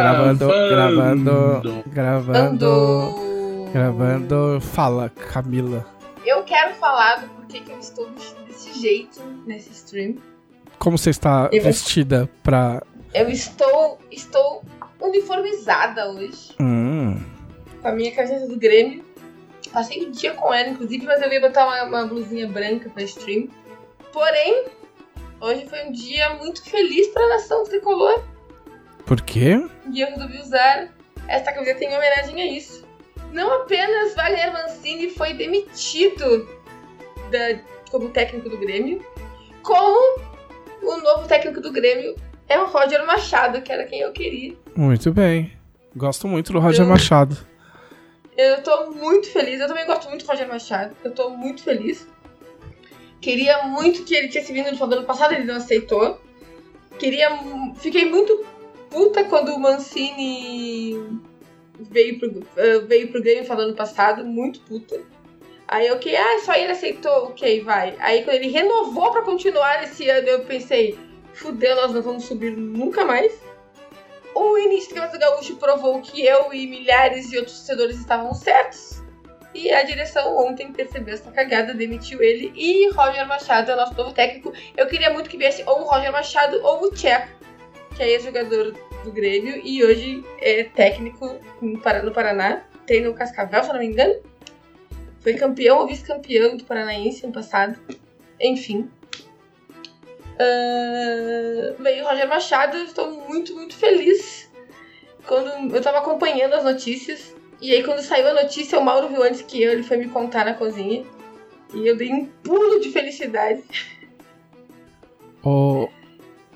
Gravando, gravando, gravando, gravando. Fala, Camila. Eu quero falar do porquê que eu estou desse jeito nesse stream. Como você está eu vestida pra. Eu estou. Estou uniformizada hoje. Hum. Com a minha camiseta do Grêmio. Passei o dia com ela, inclusive, mas eu ia botar uma, uma blusinha branca pra stream. Porém, hoje foi um dia muito feliz pra nação tricolor. Por quê? E eu resolvi usar esta camiseta em homenagem a isso. Não apenas Wagner Mancini foi demitido da, como técnico do Grêmio, como o novo técnico do Grêmio é o Roger Machado, que era quem eu queria. Muito bem. Gosto muito do Roger eu, Machado. Eu tô muito feliz. Eu também gosto muito do Roger Machado. Eu tô muito feliz. Queria muito que ele tivesse vindo de no ano passado, ele não aceitou. Queria. Fiquei muito puta quando o Mancini veio pro, uh, veio pro Grêmio falando passado, muito puta. Aí eu que, ah, só ele aceitou, ok, vai. Aí quando ele renovou para continuar esse ano, eu pensei, fudeu, nós não vamos subir nunca mais. O início do Campeonato Gaúcho provou que eu e milhares de outros torcedores estavam certos. E a direção ontem percebeu essa cagada, demitiu ele. E Roger Machado é o nosso novo técnico. Eu queria muito que viesse ou o Roger Machado ou o Tcheco que é ex-jogador do Grêmio e hoje é técnico no Paraná. Tem no Cascavel, se eu não me engano. Foi campeão ou vice-campeão do Paranaense ano passado. Enfim. Uh, veio o Roger Machado, estou muito, muito feliz. Quando eu tava acompanhando as notícias, e aí quando saiu a notícia, o Mauro viu antes que eu, ele foi me contar na cozinha. E eu dei um pulo de felicidade. Oh.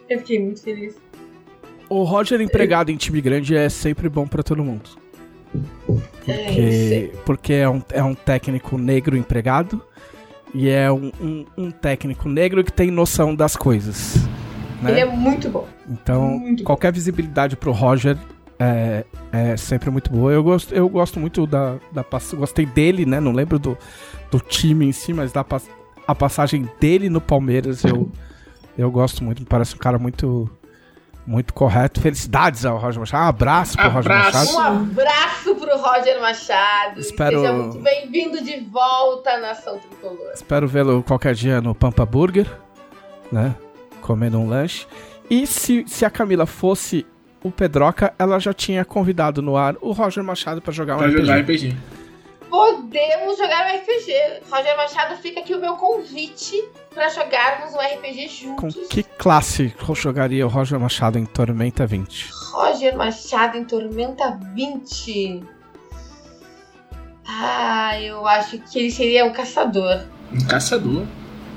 Eu fiquei muito feliz. O Roger empregado em time grande é sempre bom para todo mundo. Porque, é, porque é, um, é um técnico negro empregado e é um, um, um técnico negro que tem noção das coisas. Né? Ele é muito bom. Então, muito qualquer bom. visibilidade pro Roger é, é sempre muito boa. Eu gosto, eu gosto muito da, da gostei dele, né? Não lembro do, do time em si, mas da a passagem dele no Palmeiras eu, eu gosto muito. Me parece um cara muito muito correto. Felicidades ao Roger Machado. Um abraço pro abraço. Roger Machado. Um abraço pro Roger Machado. Espero... Seja muito bem-vindo de volta à Nação Tricolor. Espero vê-lo qualquer dia no Pampa Burger, né? Comendo um lanche. E se, se a Camila fosse o Pedroca, ela já tinha convidado no ar o Roger Machado para jogar um pra RPG. jogar RPG. Podemos jogar um RPG. Roger Machado, fica aqui o meu convite para jogarmos um RPG juntos. Com que classe jogaria o Roger Machado em Tormenta 20? Roger Machado em Tormenta 20. Ah, eu acho que ele seria um caçador. Um caçador?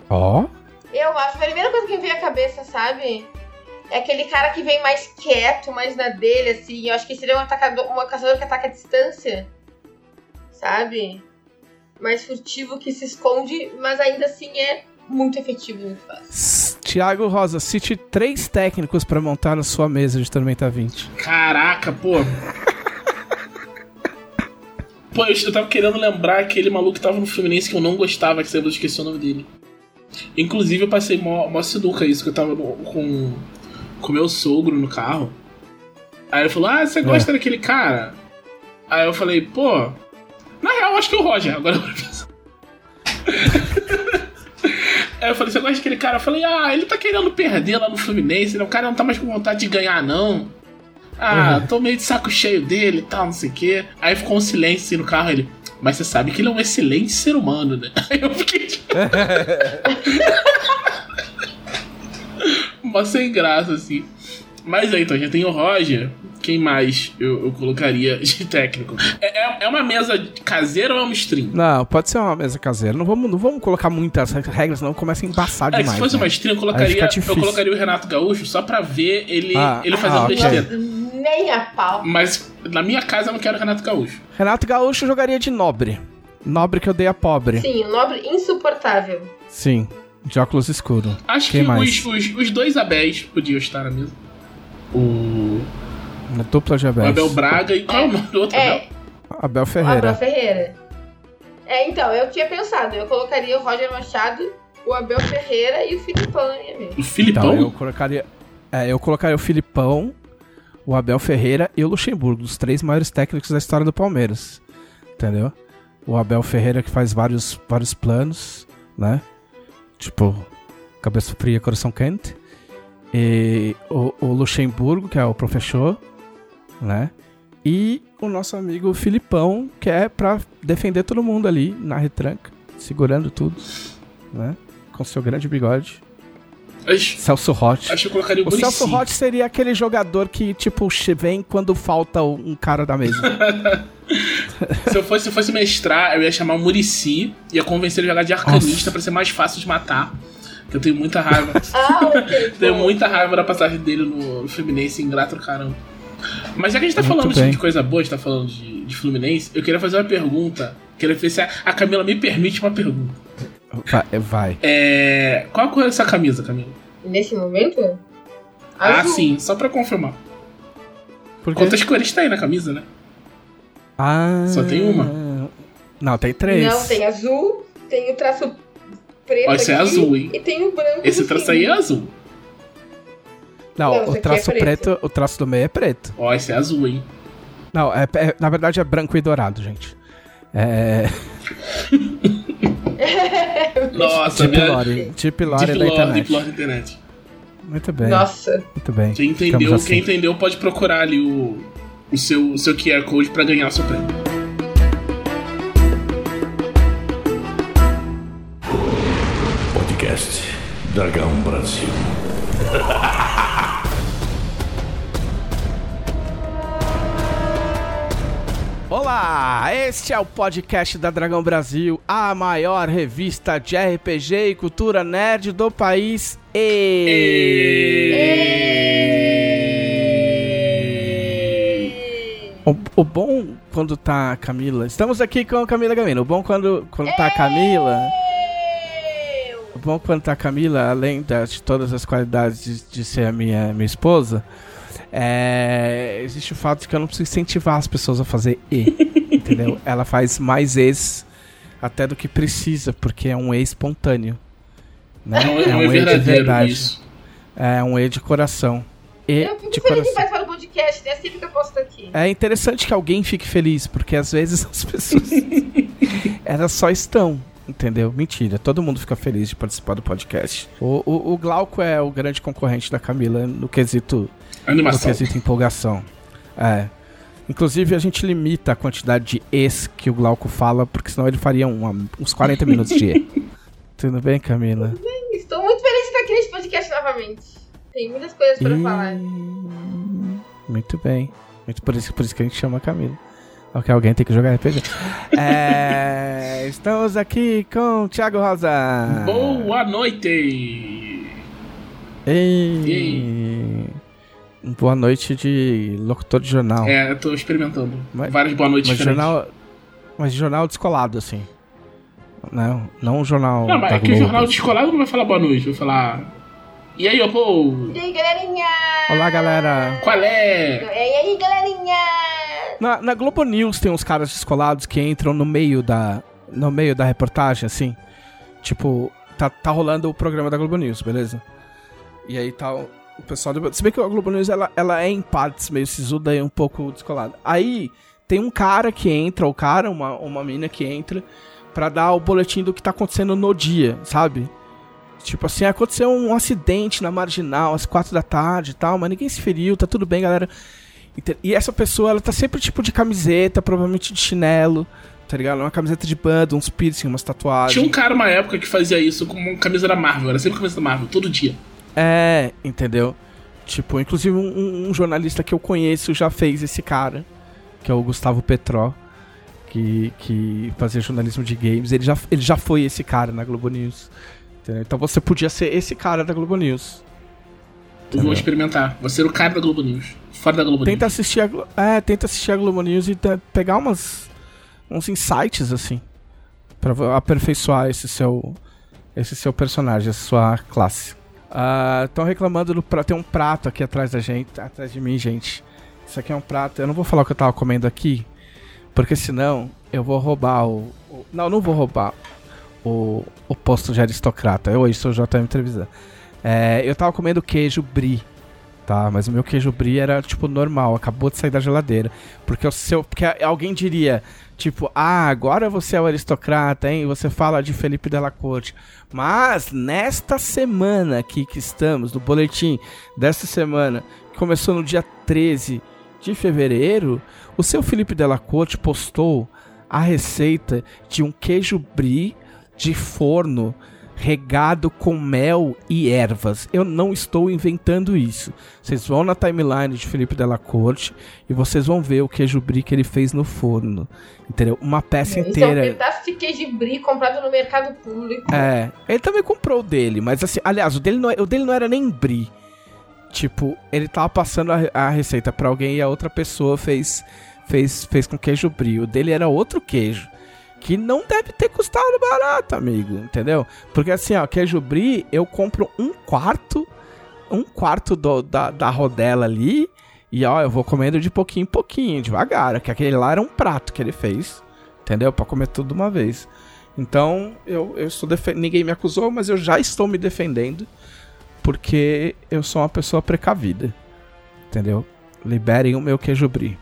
Ó. Oh. Eu acho. A primeira coisa que me veio à cabeça, sabe? É aquele cara que vem mais quieto, mais na dele, assim. Eu acho que seria um atacador, um caçador que ataca a distância sabe? Mais furtivo que se esconde, mas ainda assim é muito efetivo, muito fácil. Tiago Rosa, cite três técnicos para montar na sua mesa de Tormenta 20. Caraca, pô. pô, eu, eu tava querendo lembrar aquele maluco que tava no Fluminense que eu não gostava, que eu esqueci o nome dele. Inclusive, eu passei mó, mó sinuca isso, que eu tava no, com, com meu sogro no carro. Aí ele falou: Ah, você gosta é. daquele cara? Aí eu falei: Pô, na real, acho que é o Roger. Agora eu Aí eu falei, você gosta daquele cara? Eu falei, ah, ele tá querendo perder lá no Fluminense, né? O cara não tá mais com vontade de ganhar, não. Ah, uhum. tô meio de saco cheio dele e tal, não sei o quê. Aí ficou um silêncio assim no carro, ele. Mas você sabe que ele é um excelente ser humano, né? Aí eu fiquei tipo. Mó sem graça, assim. Mas aí, então, já tem o Roger, quem mais eu, eu colocaria de técnico? É, é, é, uma mesa caseira ou é uma stream? Não, pode ser uma mesa caseira. Não vamos, não vamos colocar muitas regras, não começa a embaçar é, demais. Se fosse né? uma stream, eu colocaria, eu colocaria o Renato Gaúcho só pra ver ele, ah, ele fazendo ah, okay. besteira. Nem a pau. Mas na minha casa eu não quero Renato Gaúcho. Renato Gaúcho jogaria de nobre. Nobre que odeia pobre. Sim, nobre insuportável. Sim, de óculos escuros. Acho Quem que os, os, os, dois Abéis podiam estar na mesa. O na dupla de Abel. O Abel Braga e qual é o nome do outro é. Abel? Abel Ferreira. Abel Ferreira. É, então, eu tinha pensado, eu colocaria o Roger Machado o Abel Ferreira e o Filipão na minha mesa. O Filipão? Então, eu colocaria. É, eu colocaria o Filipão, o Abel Ferreira e o Luxemburgo, os três maiores técnicos da história do Palmeiras. Entendeu? O Abel Ferreira que faz vários, vários planos, né? Tipo, cabeça fria, coração quente. E o, o Luxemburgo, que é o professor, né? E o nosso amigo Filipão, que é pra defender todo mundo ali na retranca, segurando tudo, né? Com seu grande bigode. Acho, Celso Rotti. acho que eu colocaria o, O Celso. Rotti seria aquele jogador que, tipo, vem quando falta um cara da mesa. Se eu fosse, se eu fosse mestrar, eu ia chamar o Murici, ia convencer ele a jogar de arcanista pra ser mais fácil de matar. Que eu tenho muita raiva. Ah, ok. tenho muita raiva da passagem dele no, no Fluminense, ingrato do caramba. Mas já que a gente tá Muito falando assim, bem. de coisa boa, a gente tá falando de, de Fluminense, eu queria fazer uma pergunta. Queria ver se a, a Camila me permite uma pergunta. vai, vai. É. Qual a cor dessa camisa, Camila? Nesse momento? Ah, Azul. sim, só pra confirmar. Por quê? Quantas cores tem na camisa, né? Ah, Só tem uma? Não, tem três. Não, tem azul, tem o traço preto esse é aqui, azul, hein? E tem o branco Esse do traço fim. aí é azul. Não, Não, o aqui traço é preto. preto. o traço do meio é preto. Ó, esse é azul, hein? Não, é, é- na verdade é branco e dourado, gente. É. Nossa, Deep minha... Lore. Deep Lore Deep da Lore, internet. Deep Lore internet. Muito bem. Nossa. Muito bem. Quem entendeu, assim. quem entendeu pode procurar ali o, o, seu, o seu QR Code pra ganhar o seu prêmio. Dragão Brasil. Olá, este é o podcast da Dragão Brasil, a maior revista de RPG e cultura nerd do país. E... O, o bom quando tá a Camila. Estamos aqui com a Camila Gamino. O bom quando, quando tá a Camila. O bom quando tá a Camila, além da- de todas as qualidades de, de ser a minha, minha esposa, é, existe o fato de que eu não preciso incentivar as pessoas a fazer E. entendeu? Ela faz mais E's até do que precisa, porque é um E espontâneo. Né? Não, é um é E de verdadeiro verdade. isso. É um E de coração. E Eu fico de feliz coração. em participar do podcast, né? Sempre que eu estar aqui. É interessante que alguém fique feliz, porque às vezes as pessoas elas só estão, entendeu? Mentira, todo mundo fica feliz de participar do podcast. O, o, o Glauco é o grande concorrente da Camila no quesito, no Animação. quesito empolgação. É. Inclusive a gente limita a quantidade de es que o Glauco fala, porque senão ele faria um- uns 40 minutos de E. Tudo bem, Camila? Estou muito feliz de estar aqui nesse podcast novamente. Tem muitas coisas para Ih, falar. Muito bem. Muito por isso, por isso que a gente chama a Camila. Ok, alguém tem que jogar RPG. É, estamos aqui com o Thiago Rosa. Boa noite! Ei. Boa noite de locutor de jornal. É, eu tô experimentando. Mas- Várias boa noites mas diferentes. jornal. Mas jornal descolado, assim. Não, não um jornal. Não, mas é que o jornal descolado não vai falar boa noite, vai falar. E aí, ô? E aí, galerinha? Olá, galera. Qual é? E aí, galerinha? Na, na Globo News tem uns caras descolados que entram no meio da. No meio da reportagem, assim. Tipo, tá, tá rolando o programa da Globo News, beleza? E aí tá o, o pessoal. do- Se bem que a Globo News ela, ela é em partes meio sisuda e um pouco descolada. Aí tem um cara que entra, ou cara, uma, uma mina que entra, pra dar o boletim do que tá acontecendo no dia, sabe? Tipo assim, aconteceu um acidente na marginal às quatro da tarde e tal, mas ninguém se feriu, tá tudo bem, galera. E essa pessoa, ela tá sempre tipo de camiseta, provavelmente de chinelo, tá ligado? Uma camiseta de banda, uns piercing, umas tatuagens. Tinha um cara uma época que fazia isso com uma camisa da Marvel, era sempre camisa da Marvel, todo dia. É, entendeu? Tipo, inclusive um, um- um jornalista que eu conheço já fez esse cara, que é o Gustavo Petró, que, que fazia jornalismo de games. Ele já, ele já foi esse cara na Globo News. Entendeu? Então você podia ser esse cara da Globo News. Eu vou experimentar. Vou ser o cara da Globo News. Fora da Globo Tenta News. assistir a, Glo- é, tenta assistir a Globo News e pegar umas uns insights assim Pra vo- aperfeiçoar esse seu esse seu personagem, essa sua classe. Estão reclamando do pra ter um prato aqui atrás da gente, atrás de mim, gente. Isso aqui é um prato. Eu não vou falar o que eu tava comendo aqui, porque senão eu vou roubar o, o- não, não vou roubar. O, posto de aristocrata. Eu hoje sou JM Trevisan. É, eu tava comendo queijo brie, tá? Mas o meu queijo brie era, tipo, normal, acabou de sair da geladeira. Porque o seu. Porque alguém diria, tipo, ah, agora você é o aristocrata, hein? Você fala de Felipe Della Corte. Mas nesta semana aqui que estamos, no boletim desta semana, que começou no dia 13 de fevereiro, o seu Felipe Della Corte postou a receita de um queijo brie de forno regado com mel e ervas. Eu não estou inventando isso. Vocês vão na timeline de Felipe Della Corte e vocês vão ver o queijo brie que ele fez no forno. Entendeu? Uma peça Isso inteira. é um pedaço de queijo brie comprado no mercado público. É, ele também comprou o dele, mas assim, aliás, o dele não, o dele não era nem brie. Tipo, ele tava passando a, a receita pra alguém e a outra pessoa fez, fez, fez com queijo brie. O dele era outro queijo. Que não deve ter custado barato, amigo, entendeu? Porque assim, ó, queijo brie, eu compro um quarto, um quarto do, da, da rodela ali, e ó, eu vou comendo de pouquinho em pouquinho, devagar, que aquele lá era um prato que ele fez, entendeu? Pra comer tudo de uma vez. Então, eu, eu estou. Ninguém me acusou, mas eu já estou me defendendo. Porque eu sou uma pessoa precavida. Entendeu? Liberem o meu queijo brie.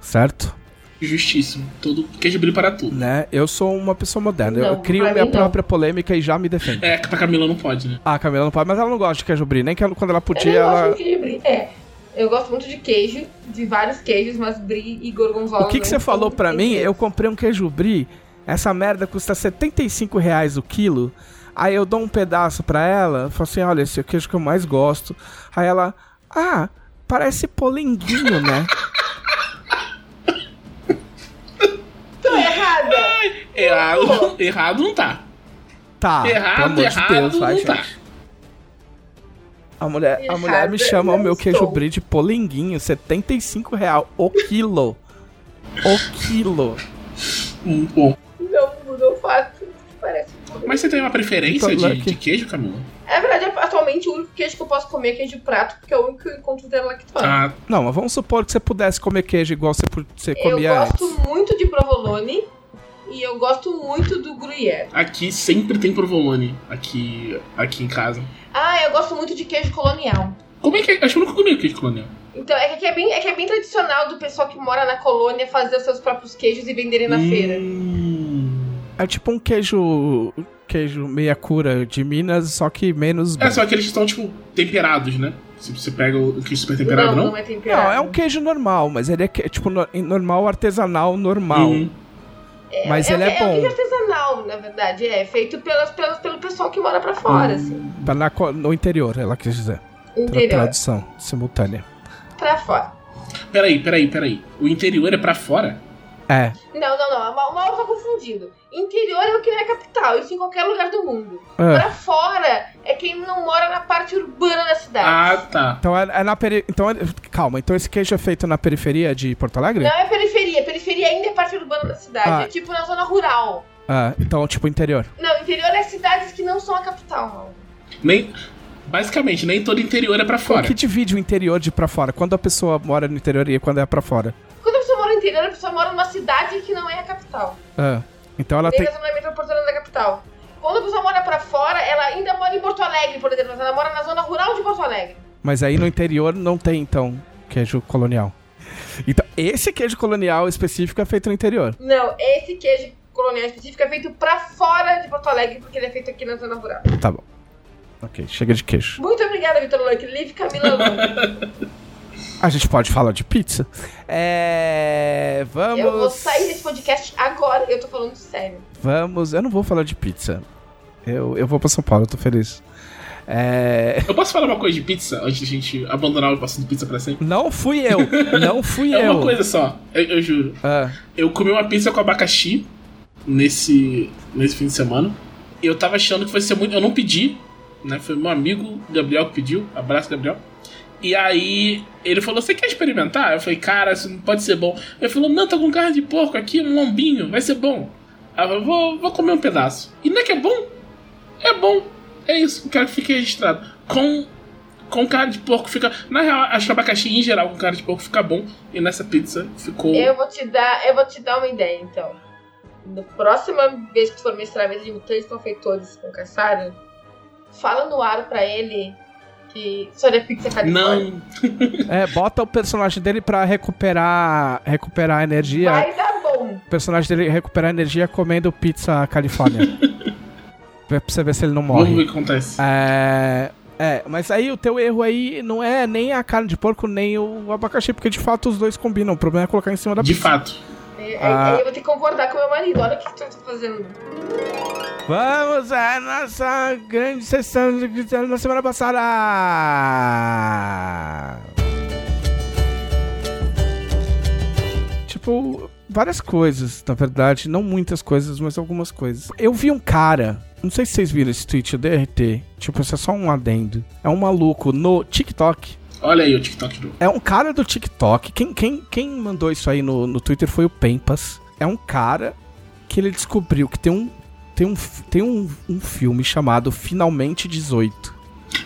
Certo? Justíssimo. Todo queijo brie para tudo. Né? Eu sou uma pessoa moderna. eu Não, crio pra minha não. própria polêmica e já me defendo. É, pra Camila não pode, né? Ah, a Camila não pode, mas ela não gosta de queijo brie. Nem que ela- quando ela Eu podia, gosto ela. de queijo brie. É. Eu gosto muito de queijo, de vários queijos, mas brie e gorgonzola. O que, que você falou pra mim? Eu comprei um queijo brie. Essa merda custa 75 reais o quilo. Aí eu dou um pedaço pra ela. Falo assim: olha, esse é o queijo que eu mais gosto. Aí ela, ah, parece polenguinho, né? Tô errada! Errado, errado não tá. Tá. Errado, pelo amor de errado Deus, vai, não tá. gente. A mulher, a Errado, mulher me chama o não meu queijo estou. brie de polenguinho, 75 real o quilo. O quilo. Bom. Não mudou Mas você tem uma preferência de, de queijo, Camila? É verdade, atualmente o único queijo que eu posso comer é queijo prato, porque é o único que eu encontro dela lactose. Ah, Não, mas vamos supor que você pudesse comer queijo igual você, você eu comia gosto antes. muito de provolone e eu gosto muito do gruyère. aqui sempre tem provolone. Aqui, aqui em casa. Ah, eu gosto muito de queijo colonial. Como é que é? Acho que eu nunca comi queijo colonial. Então, é que aqui é bem, é que é bem tradicional do pessoal que mora na colônia fazer os seus próprios queijos e venderem na feira. Hum. É tipo um queijo. Queijo meia cura de Minas, só que menos. É, só aqueles que estão, tipo, temperados, né? Se você pega o queijo super temperado, não, não? não é temperado. Não, é um queijo normal, mas ele é tipo no- normal, artesanal, normal. Hum. Mas ele é É um queijo bom. artesanal, na verdade. É feito pelas, pelas, pelo pessoal que mora pra fora, assim. Pra na no interior, ela quis dizer. Tra Interior. tradução simultânea. Pra fora. Peraí, peraí, peraí. O interior é pra fora? É. Não, não, não. O Mauro tá confundindo. Interior é o que não é capital, isso em qualquer lugar do mundo. é. Pra fora é quem não mora na parte urbana da cidade. Ah, tá. Então é, é na peri... Então é- calma, então esse queijo é feito na periferia de Porto Alegre? Não é periferia. Periferia ainda é parte urbana da cidade. Ah. É tipo na zona rural. Ah, então tipo interior. Não, interior é cidades que não são a capital, Mauro. Nem. Basicamente, nem todo interior é pra O fora. que divide o interior de pra fora? Quando a pessoa mora no interior e quando é pra fora? No interior, a pessoa mora numa cidade que não é a capital. Ah, então ela tem. na zona metropolitana da capital. Quando a pessoa mora pra fora, ela ainda mora em Porto Alegre, por exemplo. Mas ela mora na zona rural de Porto Alegre. Mas aí no interior não tem, então, queijo colonial. Então, esse queijo colonial específico é feito no interior. Não, esse queijo colonial específico é feito pra fora de Porto Alegre, porque ele é feito aqui na zona rural. Tá bom. Ok, chega de queijo. Muito obrigada, Vitor Luck. Live Camila Lund. A gente pode falar de pizza? É. Vamos. Eu vou sair desse podcast agora. Eu tô falando sério. Vamos. Eu não vou falar de pizza. Eu, eu vou pra São Paulo, eu tô feliz. É. Eu posso falar uma coisa de pizza antes de a gente abandonar o assunto de pizza pra sempre? Não fui eu! Não fui É eu! uma coisa só, eu, eu juro. Ah, Eu comi uma pizza com abacaxi nesse, nesse fim de semana. E eu tava achando que fosse ser muito. Eu não pedi, né? Foi meu amigo Gabriel que pediu. Abraço, Gabriel. E aí ele falou: Você quer experimentar? Eu falei: Cara, isso não pode ser bom. Ele falou: Não, tá com carne de porco aqui, um lombinho, vai ser bom. Aí eu falei, vou, vou comer um pedaço. E não é que é bom? É bom. É isso, quero que fique registrado. Com, com carne de porco fica. Na real, acho abacaxi em geral com carne de porco fica bom. E nessa pizza ficou. Eu vou te dar, eu vou te dar uma ideia, então. na próxima vez que for mestrar a mesa de mutantes confeitores com Caçara, fala no ar pra ele que Soria Pizza é Califórnia. Não. É, bota o personagem dele pra recuperar, recuperar energia. Vai dar bom. O personagem dele recuperar energia comendo pizza Califórnia. pra você ver se ele não morre. Vamos ver o que acontece. É, é, mas aí o teu erro aí não é nem a carne de porco, nem o abacaxi, porque de fato os dois combinam. O problema é colocar em cima da De pizza. fato. Aí, Ah. aí eu vou ter que concordar com meu marido. Olha o que tu tá fazendo. Vamos à nossa grande sessão de Cristiano na semana passada. Tipo, várias coisas, na verdade. Não muitas coisas, mas algumas coisas. Eu vi um cara, não sei se vocês viram esse tweet, eu DRT. Tipo, isso é só um adendo. É um maluco no TikTok. Olha aí o TikTok do. É um cara do TikTok. Quem, quem, quem mandou isso aí no, no Twitter foi o Pempas. É um cara que ele descobriu que tem um, tem um, tem um, um filme chamado Finalmente 18.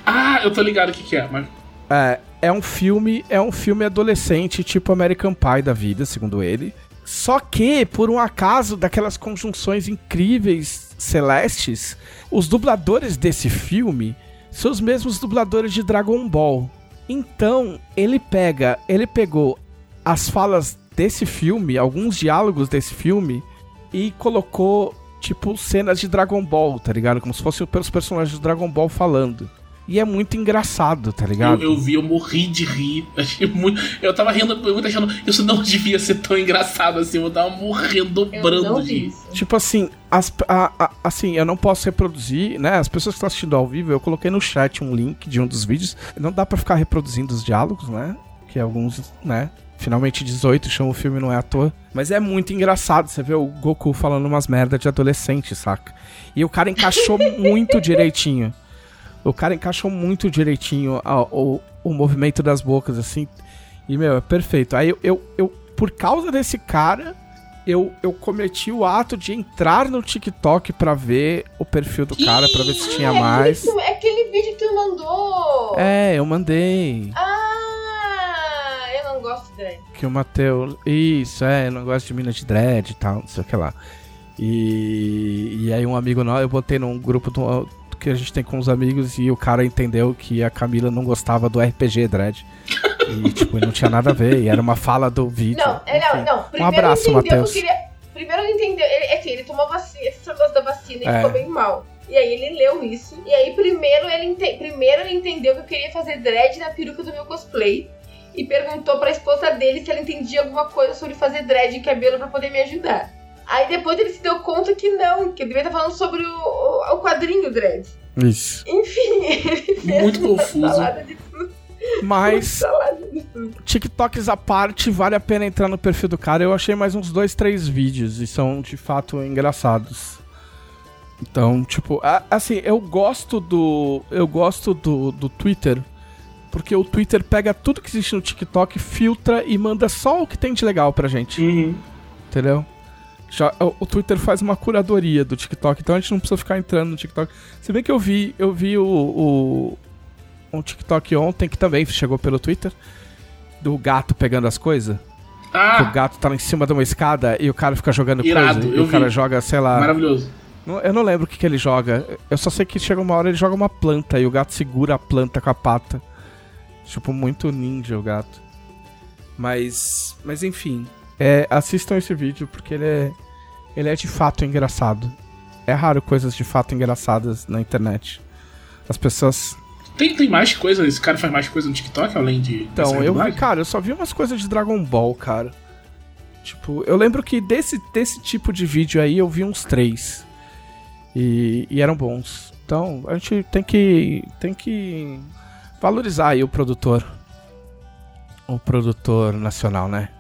Ah, eu tô ligado o que, que é, mas. É, é um filme, é um filme adolescente, tipo American Pie da vida, segundo ele. Só que, por um acaso daquelas conjunções incríveis celestes, os dubladores desse filme são os mesmos dubladores de Dragon Ball. Então, ele pega, ele pegou as falas desse filme, alguns diálogos desse filme e colocou tipo cenas de Dragon Ball, tá ligado? Como se fossem os personagens de Dragon Ball falando. E é muito engraçado, tá ligado? Eu, eu vi, eu morri de rir. Muito. Eu tava rindo, muito achando. Isso não devia ser tão engraçado assim. Eu tava morrendo Eu brando não de. Tipo assim, as, a- a- assim, eu não posso reproduzir, né? As pessoas que estão assistindo ao vivo, eu coloquei no chat um link de um dos vídeos. Não dá pra ficar reproduzindo os diálogos, né? Que alguns, né? Finalmente 18, chama o filme, não é à toa. Mas é muito engraçado você ver o Goku falando umas merda de adolescente, saca? E o cara encaixou muito direitinho. O cara encaixou muito direitinho a- o, o movimento das bocas, assim. E, meu, é perfeito. Aí eu, eu, eu por causa desse cara, eu, eu cometi o ato de entrar no TikTok pra ver o perfil do cara, pra ver se tinha é mais. Isso, é aquele vídeo que tu mandou. É, eu mandei. Ah, eu não gosto de drag. Que o Matheus. Isso, é, eu não gosto de mina de dread e tal, não sei o que lá. E, e aí um amigo nosso, eu botei num grupo do- que a gente tem com os amigos e o cara entendeu que a Camila não gostava do RPG dread. E, tipo, não tinha nada a ver, e era uma fala do vídeo. Não, é, não, não. Primeiro Um abraço, ele entendeu Matheus. que eu queria- Primeiro ele entendeu. Ele, é assim, ele tomou vacina, esse negócio da vacina e É. ficou bem mal. E aí ele leu isso. E aí primeiro ele, ente- primeiro ele entendeu que eu queria fazer dread na peruca do meu cosplay. E perguntou pra esposa dele se ela entendia alguma coisa sobre fazer dread em cabelo pra poder me ajudar. Aí depois ele se deu conta que não, que ele devia estar falando sobre o, o, o quadrinho dread. Isso. Enfim, ele fez Muito uma confuso. salada de Mas, salada de tudo. TikToks à parte, vale a pena entrar no perfil do cara. Eu achei mais uns dois, três vídeos e são de fato engraçados. Então, tipo, a- assim, eu gosto do. Eu gosto do, do Twitter. Porque o Twitter pega tudo que existe no TikTok, filtra e manda só o que tem de legal pra gente. Uhum. Entendeu? Já, o, Twitter faz uma curadoria do TikTok, então a gente não precisa ficar entrando no TikTok. Se bem que eu vi, eu vi o, o um TikTok ontem que também chegou pelo Twitter do gato pegando as coisas. Que o Ah, gato tá em cima de uma escada e o cara fica jogando Irado, coisa. E o cara vi. joga, sei lá. maravilhoso. Eu não lembro o que, que ele joga. Eu só sei que chega uma hora ele joga uma planta e o gato segura a planta com a pata. Tipo, muito ninja o gato. Mas. Mas enfim. É, assistam esse vídeo porque ele é. Ele é de fato engraçado. É raro coisas de fato engraçadas na internet. As pessoas. Tem, tem mais coisa? Esse cara faz mais coisa no TikTok além de. Então, eu vi, cara, eu só vi umas coisas de Dragon Ball, cara. Tipo, eu lembro que desse, desse tipo de vídeo aí eu vi uns três. E, e eram bons. Então, a gente tem que. tem que valorizar aí o produtor. O produtor nacional, né?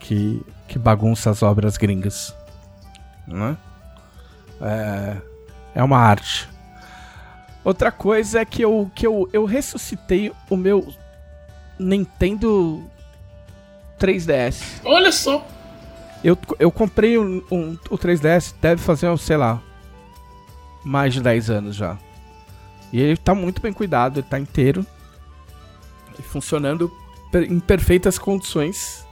Que, que bagunça as obras gringas. Né? É, é uma arte. Outra coisa é que eu, que eu, eu ressuscitei o meu Nintendo 3DS. Olha só. Eu, eu comprei um, um- o 3DS, deve fazer, sei lá, mais de 10 anos já. E ele tá muito bem cuidado, ele tá inteiro. E funcionando em perfeitas condições.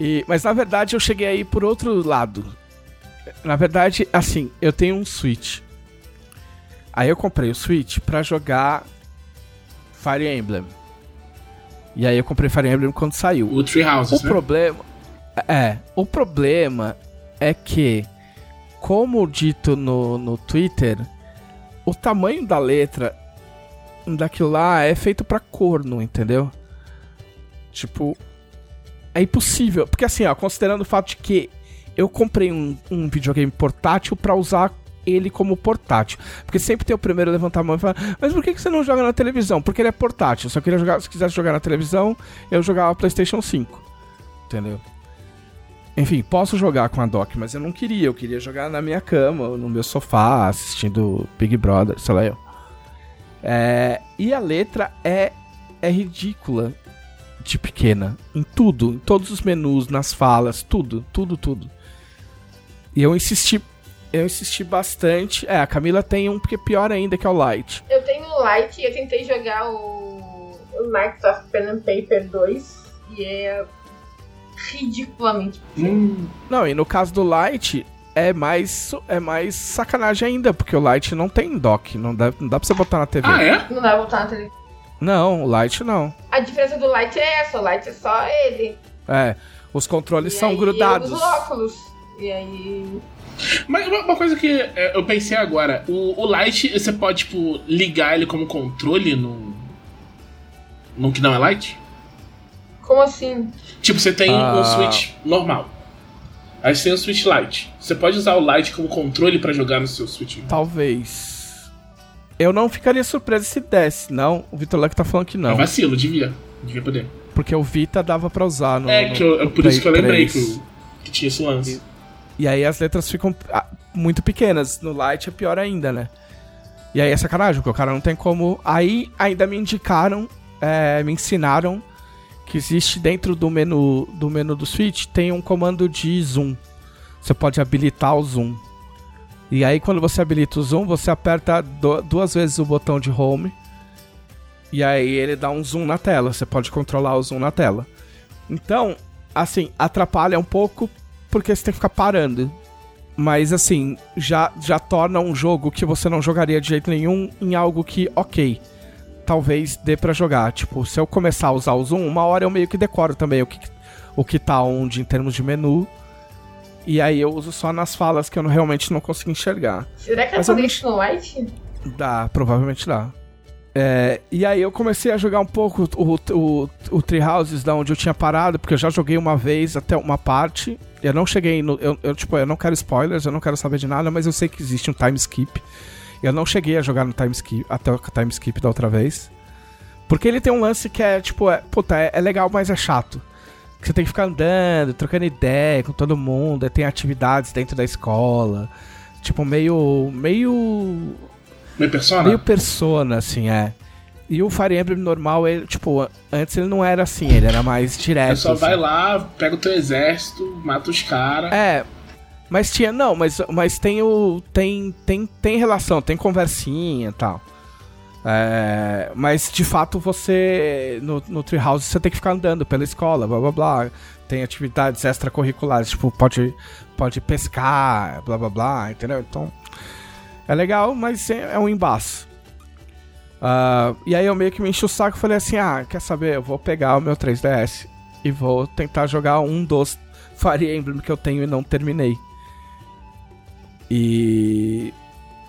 E, mas na verdade eu cheguei aí por outro lado. Na verdade, assim, eu tenho um Switch. Aí eu comprei o Switch pra jogar Fire Emblem. E aí eu comprei Fire Emblem quando saiu. O Tree Houses, O né? problema. É, o problema é que, como dito no, no Twitter, o tamanho da letra daquilo lá é feito pra corno, entendeu? Tipo, é impossível. Porque assim, ó, considerando o fato de que eu comprei um, um videogame portátil pra usar ele como portátil. Porque sempre tem o primeiro a levantar a mão e falar, mas por que você não joga na televisão? Porque ele é portátil. Eu só queria jogar, se quisesse jogar na televisão, eu jogava PlayStation 5. Entendeu? Enfim, posso jogar com a dock, mas eu não queria. Eu queria jogar na minha cama, no meu sofá, assistindo Big Brother, sei lá eu. É, e a letra é, é ridícula de pequena. Em tudo, em todos os menus, nas falas, tudo, tudo, tudo. E eu insisti, eu insisti bastante. É, a Camila tem um que é pior ainda, que é o Light. Eu tenho o Light e eu tentei jogar o, o of Pen and Paper 2 e é ridiculamente Hum, Não, e no caso do Light, é mais, é mais sacanagem ainda, porque o Light não tem dock, não dá, não dá pra você botar na TV. ah, é? Não dá pra botar na televisão. Não, o Light não. A diferença do Light é essa, o Light é só ele. É, os controles E são aí grudados. Eu uso óculos. E aí. Mas uma, coisa que é, eu pensei agora, o, o Light, você pode, tipo, ligar ele como controle no. No que não é Light? Como assim? Tipo, você tem Ah. um Switch normal. Aí você tem o Switch Lite. Você pode usar o Lite como controle pra jogar no seu Switch. Talvez. Eu não ficaria surpreso se desse, não. O Vitor Luck tá falando que É não. vacilo, devia. Devia poder. Porque o Vita dava pra usar no. é, no- que eu- é no por isso que eu Play lembrei 3. que, que tinha esse lance. E aí as letras ficam ah, muito pequenas. No Light é pior ainda, né? E aí é sacanagem, porque o cara não tem como. Aí ainda me indicaram, é, me ensinaram que existe dentro do menu do menu do Switch tem um comando de zoom. Você pode habilitar o zoom. E aí quando você habilita o zoom, você aperta du- duas vezes o botão de home. E aí ele dá um zoom na tela. Você pode controlar o zoom na tela. Então, assim, atrapalha um pouco porque você tem que ficar parando. Mas assim, já, já torna um jogo que você não jogaria de jeito nenhum em algo que, ok, talvez dê pra jogar. Tipo, se eu começar a usar o zoom, uma hora eu meio que decoro também o que, o que tá onde em termos de menu. E aí eu uso só nas falas que eu não- realmente não consigo enxergar. Será que é pra isso no Light? Dá, provavelmente dá. É, e aí eu comecei a jogar um pouco o, o, o Tree Houses da onde eu tinha parado, porque eu já joguei uma vez até uma parte. Eu não cheguei no. Eu, eu, tipo, eu não quero spoilers, eu não quero saber de nada, mas eu sei que existe um time skip. Eu não cheguei a jogar no time skip, até o time skip da outra vez. Porque ele tem um lance que é, tipo, é, puta, é, é legal, mas é chato. Que você tem que ficar andando, trocando ideia com todo mundo, tem atividades dentro da escola. Tipo, meio. meio Meio persona? meio persona, assim, é. E o Fire Emblem normal, ele, tipo, antes ele não era assim, ele era mais direto. Você só assim. vai lá, pega o teu exército, mata os caras. É. Mas tinha, não, mas, mas tem o. Tem, tem, tem relação, tem conversinha e tal. É, mas de fato você. No, no Treehouse você tem que ficar andando pela escola, blá blá blá. Tem atividades extracurriculares, tipo, pode, pode pescar, blá blá blá, entendeu? Então. É legal, mas é, é um embaço. Ah, e aí eu meio que me enchi o saco e falei assim: ah, quer saber? Eu vou pegar o meu 3DS e vou tentar jogar um dos Fire Emblem que eu tenho e não terminei. E.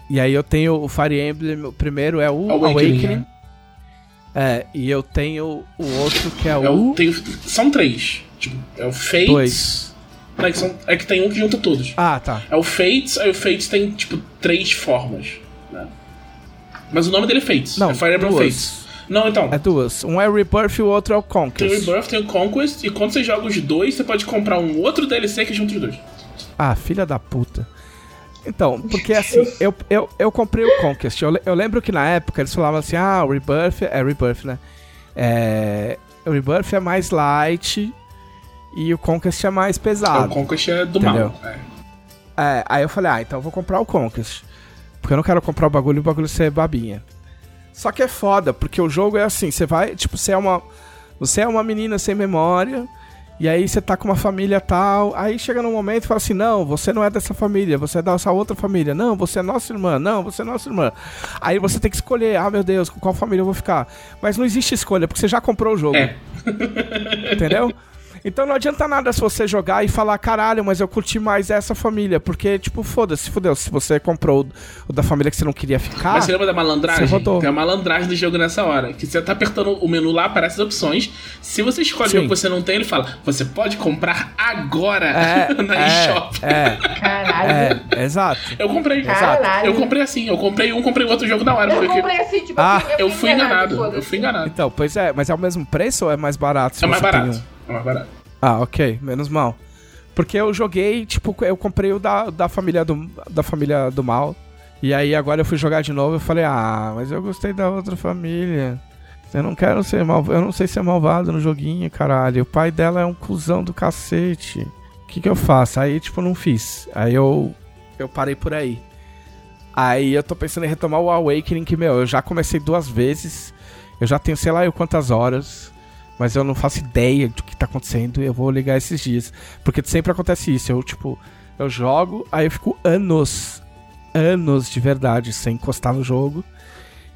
E aí eu tenho o Fire Emblem, o primeiro é o Awakening, Awakening. né? É, e eu tenho o outro que é, É o. o, tem, são três. Tipo, é o Fates. Dois. É, que são- é que tem um que junta todos. Ah, tá. É o Fates, aí o Fates tem, tipo, três formas. Né? Mas o nome dele é Fates. Não, é Fire Emblem. Fates. Não, então. É duas. Um é o Rebirth e o outro é o Tem o Conquest. Rebirth, tem o Conquest, e quando você joga os dois, você pode comprar um outro DLC que junta os dois. Ah, filha da puta. Então, porque assim, eu, eu, eu comprei o Conquest. Eu, eu lembro que na época eles falavam assim: ah, o Rebirth é Rebirth, né? É, o Rebirth é mais light e o Conquest é mais o pesado. Conquest é do Entendeu? mal. É. É, aí eu falei: ah, então eu vou comprar o Conquest. Porque eu não quero comprar o bagulho e o bagulho ser babinha. Só que é foda, porque o jogo é assim: você vai, tipo, você é uma. Você é uma menina sem memória. E aí você tá com uma família tal, aí chega num momento e fala assim: "Não, você não é dessa família, você é dessa outra família. Não, você é nossa irmã. Não, você é nossa irmã". Aí você tem que escolher: "Ah, meu Deus, com qual família eu vou ficar?". Mas não existe escolha, porque você já comprou o jogo. É. Entendeu? Então não adianta nada se você jogar e falar, caralho, mas eu curti mais essa família. Porque, tipo, foda-se, fodeu. Se você comprou o, o da família que você não queria ficar. Mas você lembra da malandragem? Você rodou. Tem a malandragem do jogo nessa hora. Que você tá apertando o menu lá, aparecem as opções. Se você escolhe Sim. o que você não tem, ele fala: Você pode comprar agora É, na é, eShop. é, Caralho. é, exato. Eu comprei. Caralho. Eu comprei assim. Eu comprei um, comprei outro jogo na hora. Eu porque comprei assim, tipo, Ah, eu fui enganado. foda-se. Eu fui enganado. Então, pois é, mas é o mesmo preço ou é mais barato? se É mais barato. É mais barato. Ah, ok, menos mal. Porque eu joguei, tipo, eu comprei o da, da família do da família do mal. E aí agora eu fui jogar de novo e falei, ah, mas eu gostei da outra família. Eu não quero ser malvado, eu não sei ser malvado no joguinho, caralho. O pai dela é um cuzão do cacete. O que que eu faço? Aí, tipo, não fiz. Aí eu eu parei por aí. Aí eu tô pensando em retomar o Awakening, que, meu, eu já comecei duas vezes. Eu já tenho sei lá eu quantas horas. Mas eu não faço ideia do que tá acontecendo. Eu vou ligar esses dias. Porque sempre acontece isso. Eu, tipo, eu jogo, aí eu fico anos, anos de verdade sem encostar no jogo.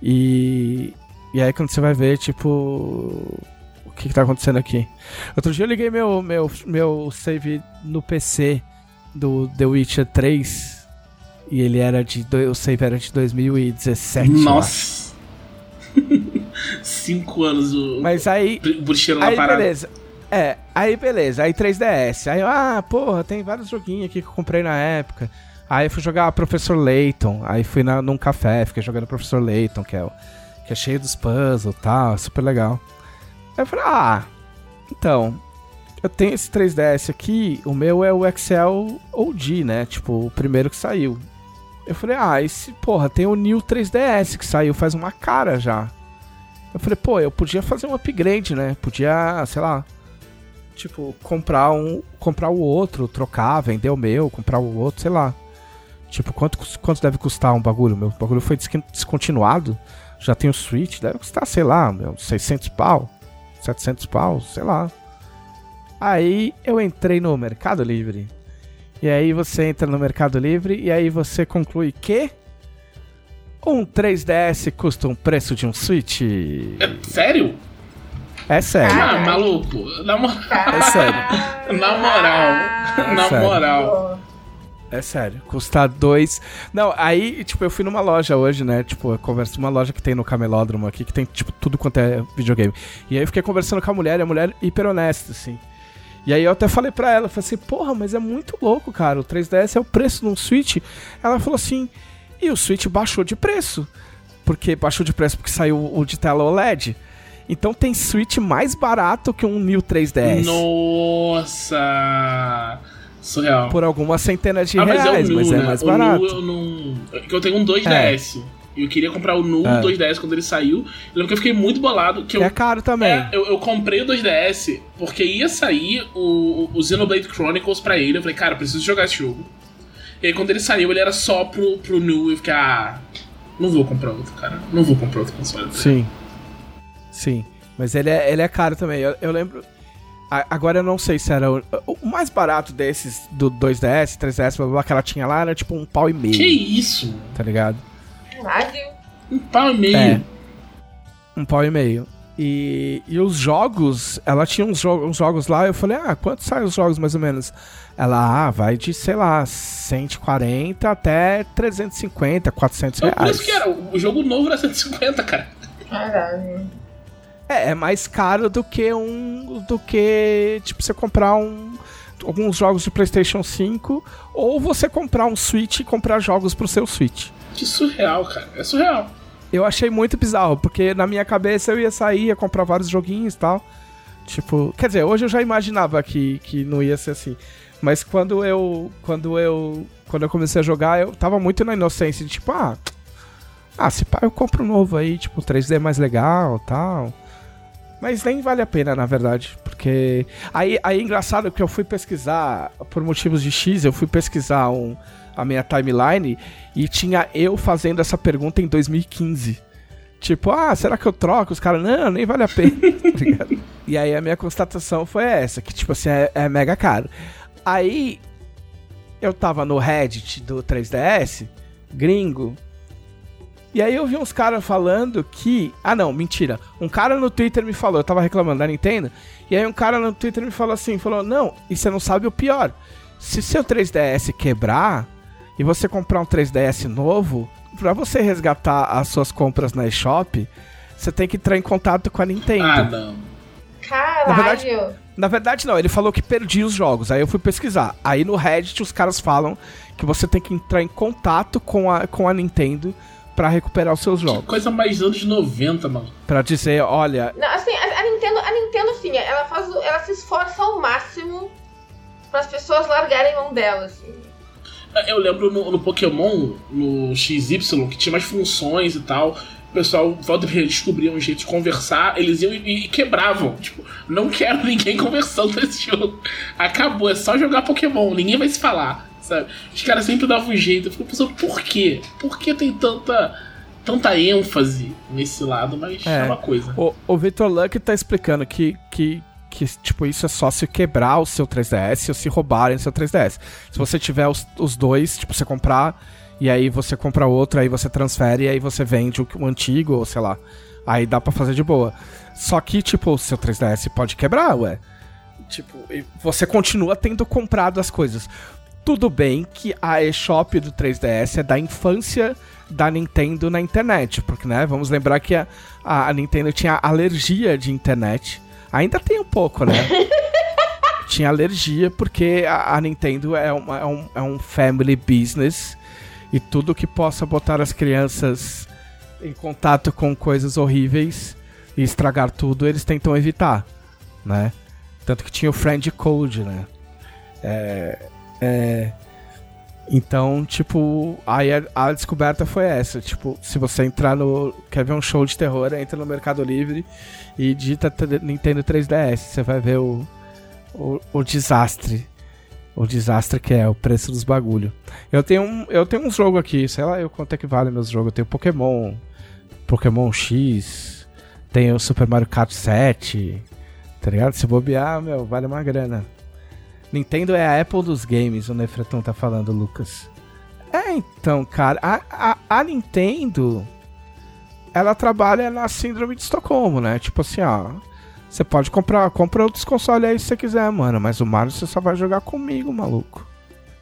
E. E aí quando você vai ver, tipo. O que, que tá acontecendo aqui? Outro dia eu liguei meu, meu, meu save no PC do The Witcher 3. E ele era de. O save era de 2017. eu acho. Nossa. Cinco anos o, Mas aí. o bruxeiro lá Aí parado. beleza. É, aí beleza, aí 3DS. Aí eu, ah, porra, tem vários joguinhos aqui que eu comprei na época. Aí eu fui jogar Professor Layton, aí fui na, num café, fiquei jogando Professor Layton, que é, o, que é cheio dos puzzles e tal, super legal. Aí eu falei, ah, então, eu tenho esse 3DS aqui, o meu é o Excel OG, né? Tipo, o primeiro que saiu. Eu falei, ah, esse, porra, tem o New 3DS que saiu faz uma cara já. Eu falei, pô, eu podia fazer um upgrade, né? Podia, sei lá, tipo, comprar um, comprar o outro, trocar, vender o meu, comprar o outro, sei lá. Tipo, quanto, quanto deve custar um bagulho? Meu bagulho foi descontinuado, já tem o Switch, deve custar, sei lá, meu, 600 pau, 700 pau, sei lá. Aí eu entrei no Mercado Livre. E aí você entra no Mercado Livre e aí você conclui que um 3DS custa um preço de um Switch. É, sério? É sério. Ah, maluco. Na, mo- É sério. na moral. na sério. moral. É sério. Custa dois. Não, aí, tipo, eu fui numa loja hoje, né? Tipo, eu converso numa loja que tem no camelódromo aqui, que tem, tipo, tudo quanto é videogame. E aí eu fiquei conversando com a mulher, e a mulher hiper honesta, assim. E aí eu até falei pra ela, eu falei assim, porra, mas é muito louco, cara. O 3DS é o preço de um Switch. Ela falou assim, e o Switch baixou de preço. Porque baixou de preço porque saiu o de tela OLED. Então tem Switch mais barato que um New 3DS. Nossa. Surreal. Por algumas centenas de ah, mas reais, é Nu, mas né? é mais o barato. Nu eu não. é Eu tenho um 2DS. E eu queria comprar o Nu É. 2DS quando ele saiu. Eu lembro que eu fiquei muito bolado. Que eu, É caro também. É, eu, eu comprei o 2DS porque ia sair o, o Xenoblade Chronicles pra ele. Eu falei, cara, preciso jogar esse jogo. E aí quando ele saiu, ele era só pro, pro Nu. Eu fiquei, ah, não vou comprar outro, cara. Não vou comprar outro console. Sim. Sim. Mas ele é, ele é caro também. Eu, eu lembro. a- agora eu não sei se era. O, o mais barato desses, do 2DS, 3DS, blá, blá, blá, que ela tinha lá, era tipo um pau e meio. Que isso? Tá ligado? Caralho. Um pau e meio. É. Um pau e meio. E, e os jogos, ela tinha uns, jo uns jogos lá, eu falei, ah, quanto saem os jogos mais ou menos? Ela, ah, vai de, sei lá, 140 até 350, 400 Então, por reais. isso que era. O jogo novo era 150, cara. Caralho. É, é mais caro do que um. do que, tipo, você comprar um. Alguns jogos de PlayStation 5, ou você comprar um Switch e comprar jogos pro seu Switch. Que surreal, cara. É surreal. Eu achei muito bizarro, porque na minha cabeça eu ia sair, ia comprar vários joguinhos e tal. Tipo, quer dizer, hoje eu já imaginava que, que não ia ser assim. Mas quando eu. Quando eu. Quando eu comecei a jogar, eu tava muito na inocência de tipo, ah. Ah, se pá, eu compro um novo aí, tipo, 3D mais legal tal. Mas nem vale a pena, na verdade. Porque. Aí, aí é engraçado que eu fui pesquisar, por motivos de X, eu fui pesquisar um, a minha timeline e tinha eu fazendo essa pergunta em 2015. Tipo, ah, será que eu troco? Os caras, não, nem vale a pena. tá? E aí a minha constatação foi essa, que tipo assim, é, é mega caro. Aí eu tava no Reddit do 3DS, gringo, e aí eu vi uns caras falando que. Ah não, mentira. Um cara no Twitter me falou, eu tava reclamando da Nintendo, e aí um cara no Twitter me falou assim, falou, não, e você não sabe o pior. Se seu 3DS quebrar e você comprar um 3DS novo, pra você resgatar as suas compras na eShop, você tem que entrar em contato com a Nintendo. Ah, não. Caralho. Na verdade- Na verdade, não, ele falou que perdia os jogos. Aí eu fui pesquisar. Aí no Reddit os caras falam que você tem que entrar em contato com a, com a Nintendo pra recuperar os seus Que jogos. coisa mais anos 90, mano. Pra dizer, olha, Não, assim, a, a Nintendo, a Nintendo, assim, ela faz, o- ela se esforça ao máximo para as pessoas largarem mão dela, assim. Eu lembro no, no Pokémon, no XY, que tinha mais funções e tal. O pessoal volta e descobria um jeito de conversar, eles iam e, e quebravam. Tipo, não quero ninguém conversando nesse jogo. Acabou, é só jogar Pokémon, ninguém vai se falar, sabe? Os caras sempre davam um jeito. Eu fico pensando, por quê? Por que tem tanta, tanta ênfase nesse lado? Mas é, É. uma coisa. o, o Victor Luck tá explicando que, que, que, tipo, isso é só se quebrar o seu 3DS ou se roubarem o seu 3DS. Se você tiver os, os dois, tipo, você comprar e aí você compra outro, aí você transfere e aí você vende o, o antigo, ou sei lá. Aí dá pra fazer de boa. Só que, tipo, o seu 3DS pode quebrar, ué. Tipo, você continua tendo comprado as coisas. Tudo bem que a eShop do 3DS é da infância da Nintendo na internet, porque, né, vamos lembrar que a, a Nintendo tinha alergia de internet. Ainda tem um pouco, né? tinha alergia porque a, a Nintendo é, uma- é um, é um family business e tudo que possa botar as crianças em contato com coisas horríveis e estragar tudo, eles tentam evitar, né? Tanto que tinha o Friend Code, né? É, é, então, tipo, aí a, a descoberta foi essa. Tipo, se você entrar no. Quer ver um show de terror, entra no Mercado Livre e digita Nintendo 3DS. Você vai ver o, o, o desastre. O desastre que é o preço dos bagulho. Eu tenho um, eu tenho um jogo aqui, sei lá eu quanto é que vale meus jogos. Eu tenho Pokémon, Pokémon X, tenho Super Mario Kart 7, tá ligado? Se bobear, meu, vale uma grana. Nintendo é a Apple dos games, o Nefretão tá falando, Lucas. É, então, cara, a, a, a Nintendo, ela trabalha na síndrome de Estocolmo, né? Tipo assim, ó, você pode comprar, compra outros consoles aí se você quiser, mano, mas o Mario você só vai jogar comigo, maluco.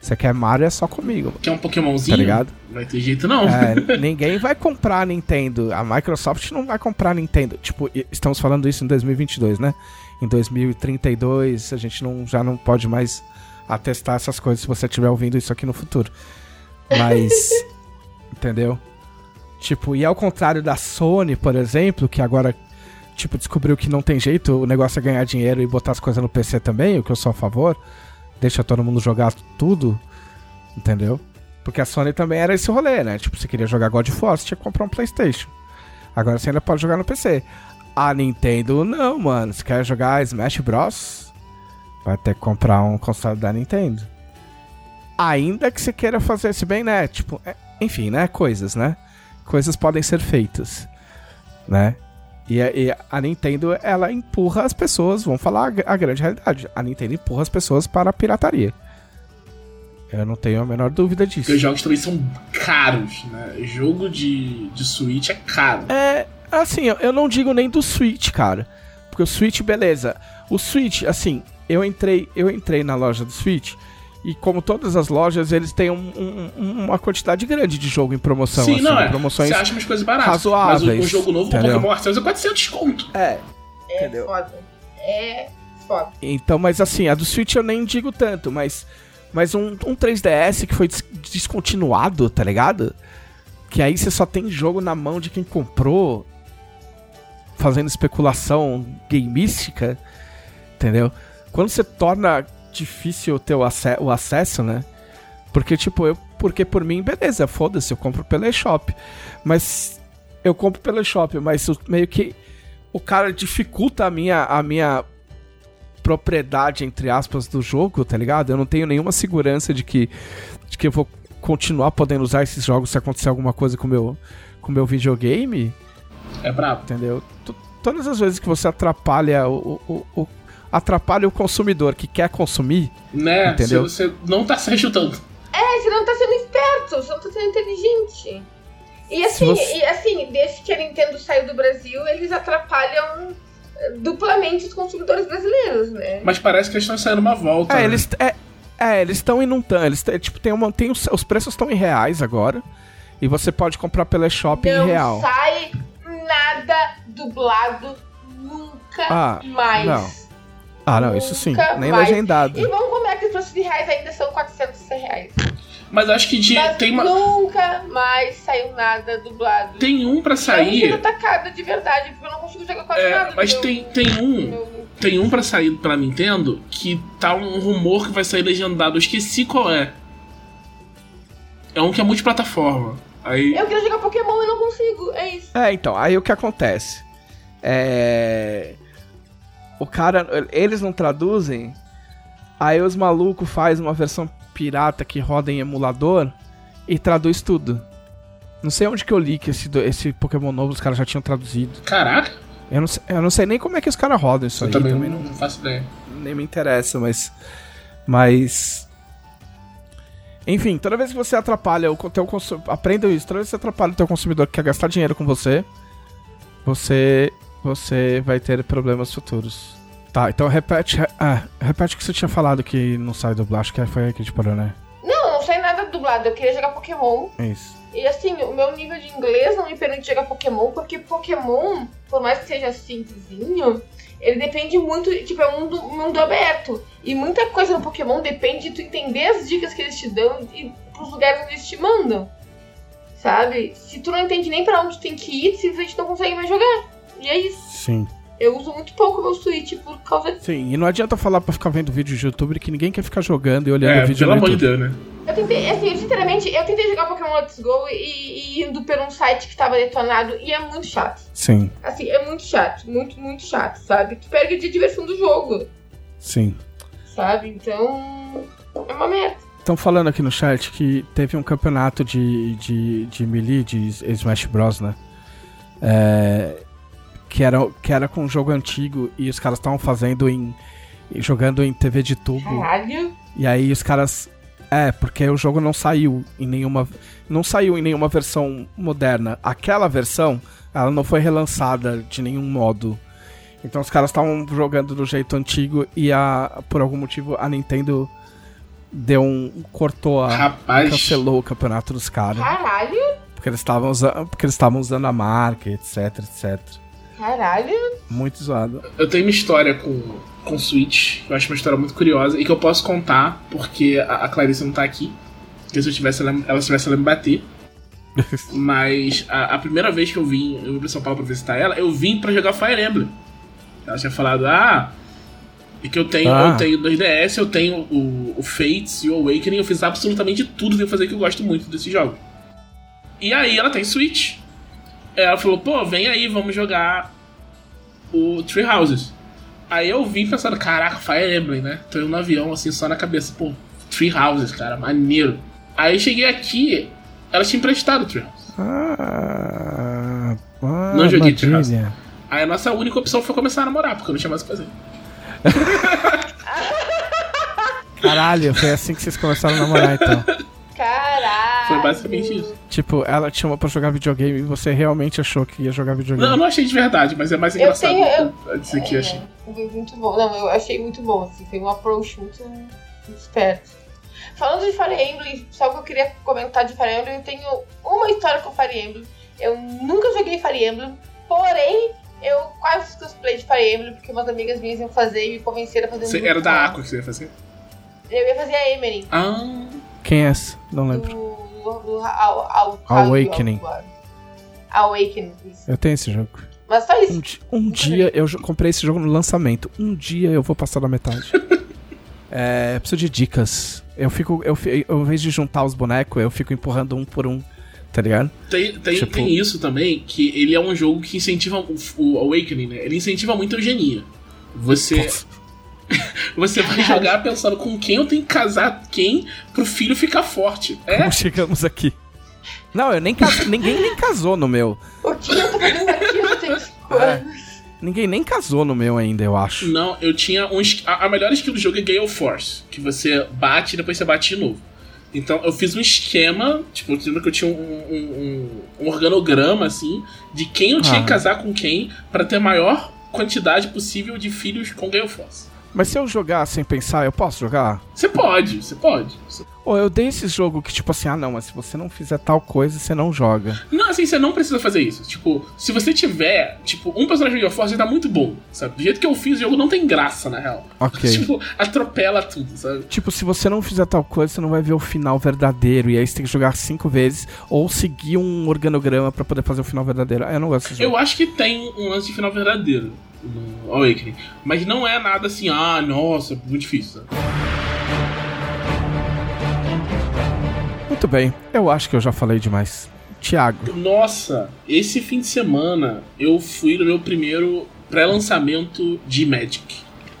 Você quer Mario é só comigo, mano. Quer um Pokémonzinho? Tá ligado? Não vai ter jeito, não. É, ninguém vai comprar a Nintendo. A Microsoft não vai comprar a Nintendo. Tipo, estamos falando isso em 2022, né? Em 2032, a gente não, já não pode mais atestar essas coisas se você estiver ouvindo isso aqui no futuro. Mas. entendeu? Tipo, e ao contrário da Sony, por exemplo, que agora, tipo, descobriu que não tem jeito, o negócio é ganhar dinheiro e botar as coisas no PC também, o que eu sou a favor. Deixa todo mundo jogar tudo, entendeu? Porque a Sony também era esse rolê, né? Tipo, você queria jogar God of War, você tinha que comprar um PlayStation. Agora você ainda pode jogar no PC. A Nintendo, não, mano. Se quer jogar Smash Bros, vai ter que comprar um console da Nintendo. Ainda que você queira fazer esse bem, né? Tipo, é- enfim, né? Coisas, né? Coisas podem ser feitas, né? E a, e a Nintendo, ela empurra as pessoas, vamos falar a, a grande realidade. A Nintendo empurra as pessoas para a pirataria. Eu não tenho a menor dúvida disso. Porque os jogos também são caros, né? Jogo de, de Switch é caro. É, assim, eu- não digo nem do Switch, cara. Porque o Switch, beleza. O Switch, assim, eu entrei, eu entrei na loja do Switch e como todas as lojas, eles têm um- um- uma quantidade grande de jogo em promoção, Sim, assim, não é. promoções. Você acha umas coisas baratas. razoáveis, Mas o, o jogo novo, o entendeu? Pokémon Arceus é 400 conto. É. É Entendeu? foda. É foda. Então, mas assim, a do Switch eu nem digo tanto, mas mas um, um 3DS que foi des- descontinuado, tá ligado? Que aí você só tem jogo na mão de quem comprou, fazendo especulação gameística, entendeu? Quando você torna difícil ter o, ace- o acesso, né? Porque, tipo, eu. Porque por mim, beleza, foda-se, eu compro pela eShop. Mas. Eu compro pela eShop, mas o- meio que. O cara dificulta a minha, a minha propriedade, entre aspas, do jogo, tá ligado? Eu não tenho nenhuma segurança de que, de que eu vou continuar podendo usar esses jogos se acontecer alguma coisa com o meu, com o meu videogame, É brabo. entendeu? Todas as vezes que você atrapalha o, o, o- atrapalha o consumidor que quer consumir, Né? Entendeu? Você, você não tá se ajudando. É, você não tá sendo esperto, você não tá sendo inteligente. E assim, você- e assim, desde que a Nintendo saiu do Brasil, eles atrapalham eh, duplamente os consumidores brasileiros, né? Mas parece que eles estão saindo uma volta. é, né? eles é, é, eles estão e não estão, eles tão- tipo tem uma tem os, os preços estão em reais agora e você pode comprar pela Shop em não real. sai nada dublado nunca Ah, mais. não. Ah, não, isso sim, Nunca nem mais. legendado. E vamos combinar que os preços de reais ainda são 400 reais. Mas acho que de- Mas tem, uma, nunca mais saiu nada dublado. tem um pra Eu sair. fico atacada de verdade, porque eu não consigo jogar quase É, nada. mas meu- tem, tem um. meu- Tem um pra sair pra Nintendo que tá um rumor que vai sair legendado. Eu esqueci qual é. É um que é multiplataforma. Aí. Eu queria jogar Pokémon e não consigo, é isso. É, então, aí o que acontece? É. O cara. Eles não traduzem. Aí os malucos faz uma versão pirata que roda em emulador e traduz tudo. Não sei onde que eu li que esse, esse Pokémon novo os caras já tinham traduzido. Caraca, Eu não, sei, eu não sei nem como é que os caras rodam isso eu aí. também, também não, não, faço ideia. nem me interessa, mas. Mas. Enfim, toda vez que você atrapalha o teu consumidor. Aprenda isso, toda vez que você atrapalha o teu consumidor que quer gastar dinheiro com você, você. Você vai ter problemas futuros. Tá, então repete. Ah, repete o que você tinha falado que não sai dublagem, acho que foi aí que a gente parou, né? Não, não sei nada dublado. Eu queria jogar Pokémon. É isso. E assim, o meu nível de inglês não me permite jogar Pokémon, porque Pokémon, por mais que seja simplesinho, ele depende muito, tipo, é um mundo, mundo aberto. E muita coisa no Pokémon depende de tu entender as dicas que eles te dão e pros lugares onde eles te mandam. Sabe? Se tu não entende nem pra onde tu tem que ir, simplesmente não consegue mais jogar. E é isso. Sim. Eu uso muito pouco meu Switch por causa disso. Sim, e não adianta falar pra ficar vendo vídeo de YouTube que ninguém quer ficar jogando e olhando É, vídeo pelo no amor de. Deus, né? Eu tentei, assim, sinceramente, eu tentei jogar Pokémon Let's Go e, e indo por um site que tava detonado e é muito chato. Sim, Assim, é muito chato, muito, muito chato, sabe? Tu perde a diversão do jogo, sim. sabe? Então, é uma merda. Estão falando aqui no chat que teve um campeonato de, de, de Melee, de Smash Bros, né? É, que, era, que era com um jogo antigo e os caras estavam fazendo em. jogando em TV de tubo. Caralho. E aí os caras. É, porque o jogo não saiu em nenhuma. Não saiu em nenhuma versão moderna. Aquela versão, ela não foi relançada de nenhum modo. Então os caras estavam jogando do jeito antigo e a, por algum motivo a Nintendo deu um. cortou a. Rapaz. cancelou o campeonato dos caras. Caralho. Porque eles estavam usando. Porque eles estavam usando a marca, etc, etc. Caralho. Muito zoado. Eu tenho uma história com, com Switch, eu acho uma história muito curiosa e que eu posso contar porque a, a Clarice não tá aqui. Porque se eu tivesse, ela, ela tivesse, ela me bater. Mas a, a primeira vez que eu vim, eu vim pra São Paulo pra visitar ela, eu vim pra jogar Fire Emblem. Ela tinha falado, ah, e que eu tenho, Ah. eu tenho 2DS, eu tenho o, o Fates e o Awakening, eu fiz absolutamente tudo que eu fazer que eu gosto muito desse jogo. E aí ela tem Switch. Ela falou, pô, vem aí, vamos jogar o Tree Houses. Aí eu vim pensando, caraca, Fire Emblem, né? Tô indo no avião, assim, só na cabeça, pô, Tree Houses, cara, maneiro. Aí cheguei aqui, ela tinha emprestado o Tree Houses. Ah, ah, Não joguei de armadilha. Aí a nossa única opção foi começar a namorar, porque eu não tinha mais o que fazer. Caralho, foi assim que vocês começaram a namorar então. Caralho. Foi basicamente isso. Tipo, ela te chamou pra jogar videogame e você realmente achou que ia jogar videogame. Não, eu não achei de verdade, mas é mais Eu engraçado tenho- eu- eu dizer que eu achei. Foi muito bom. Não, eu achei muito bom, assim. Foi um approach muito, esperto. Falando de Fire Emblem, só que eu queria comentar de Fire Emblem, eu tenho uma história com Fire Emblem. Eu nunca joguei Fire Emblem, porém, eu quase fiz cosplay de Fire Emblem, porque umas amigas minhas iam fazer e me convenceram a fazer um Você era da Aqua que você ia fazer? Eu ia fazer a Emery. Ah, Quem é essa? Não lembro. do, do, ao, ao, Awakening. Awakening, isso. Eu tenho esse jogo. Mas só Um, isso. di- um dia eu comprei esse jogo no lançamento. Um dia eu vou passar da metade. é, preciso de dicas. Eu fico. Eu, eu, ao invés de juntar os bonecos, eu fico empurrando um por um. Tá ligado? tem, tem, Tipo- tem isso também, que ele é um jogo que incentiva o, o Awakening, né? Ele incentiva muito a eugenia. Você, você vai jogar pensando com quem eu tenho que casar quem pro filho ficar forte. É, Como chegamos aqui? Não, eu nem casei. ninguém nem casou no meu. O que eu tô fazendo aqui? Eu tenho cinco É. anos. Ninguém nem casou no meu ainda, eu acho. Não, eu tinha um. A, a melhor skill do jogo é Gale Force, que você bate e depois você bate de novo. Então eu fiz um esquema, tipo, eu lembro que eu tinha um, um- um- um organograma, assim, de quem eu tinha Ah. que casar com quem pra ter a maior quantidade possível de filhos com Gale Force. Mas se eu jogar sem pensar, eu posso jogar? Você pode, você pode. Ou eu dei esse jogo que, tipo assim, ah não, mas se você não fizer tal coisa, você não joga. Não, assim, você não precisa fazer isso. Tipo, se você tiver, tipo, um personagem de Force tá muito bom, sabe? Do jeito que eu fiz, o jogo não tem graça, na real. Ok. Tipo, atropela tudo, sabe? Tipo, se você não fizer tal coisa, você não vai ver o final verdadeiro. E aí você tem que jogar cinco vezes ou seguir um organograma pra poder fazer o final verdadeiro. Ah, eu não gosto desse jogo. Eu acho que tem um lance de final verdadeiro no Awakening. Mas não é nada assim, ah, nossa, muito difícil. Muito bem, eu acho que eu já falei demais. Tiago, Nossa, esse fim de semana eu fui no meu primeiro pré-lançamento de Magic.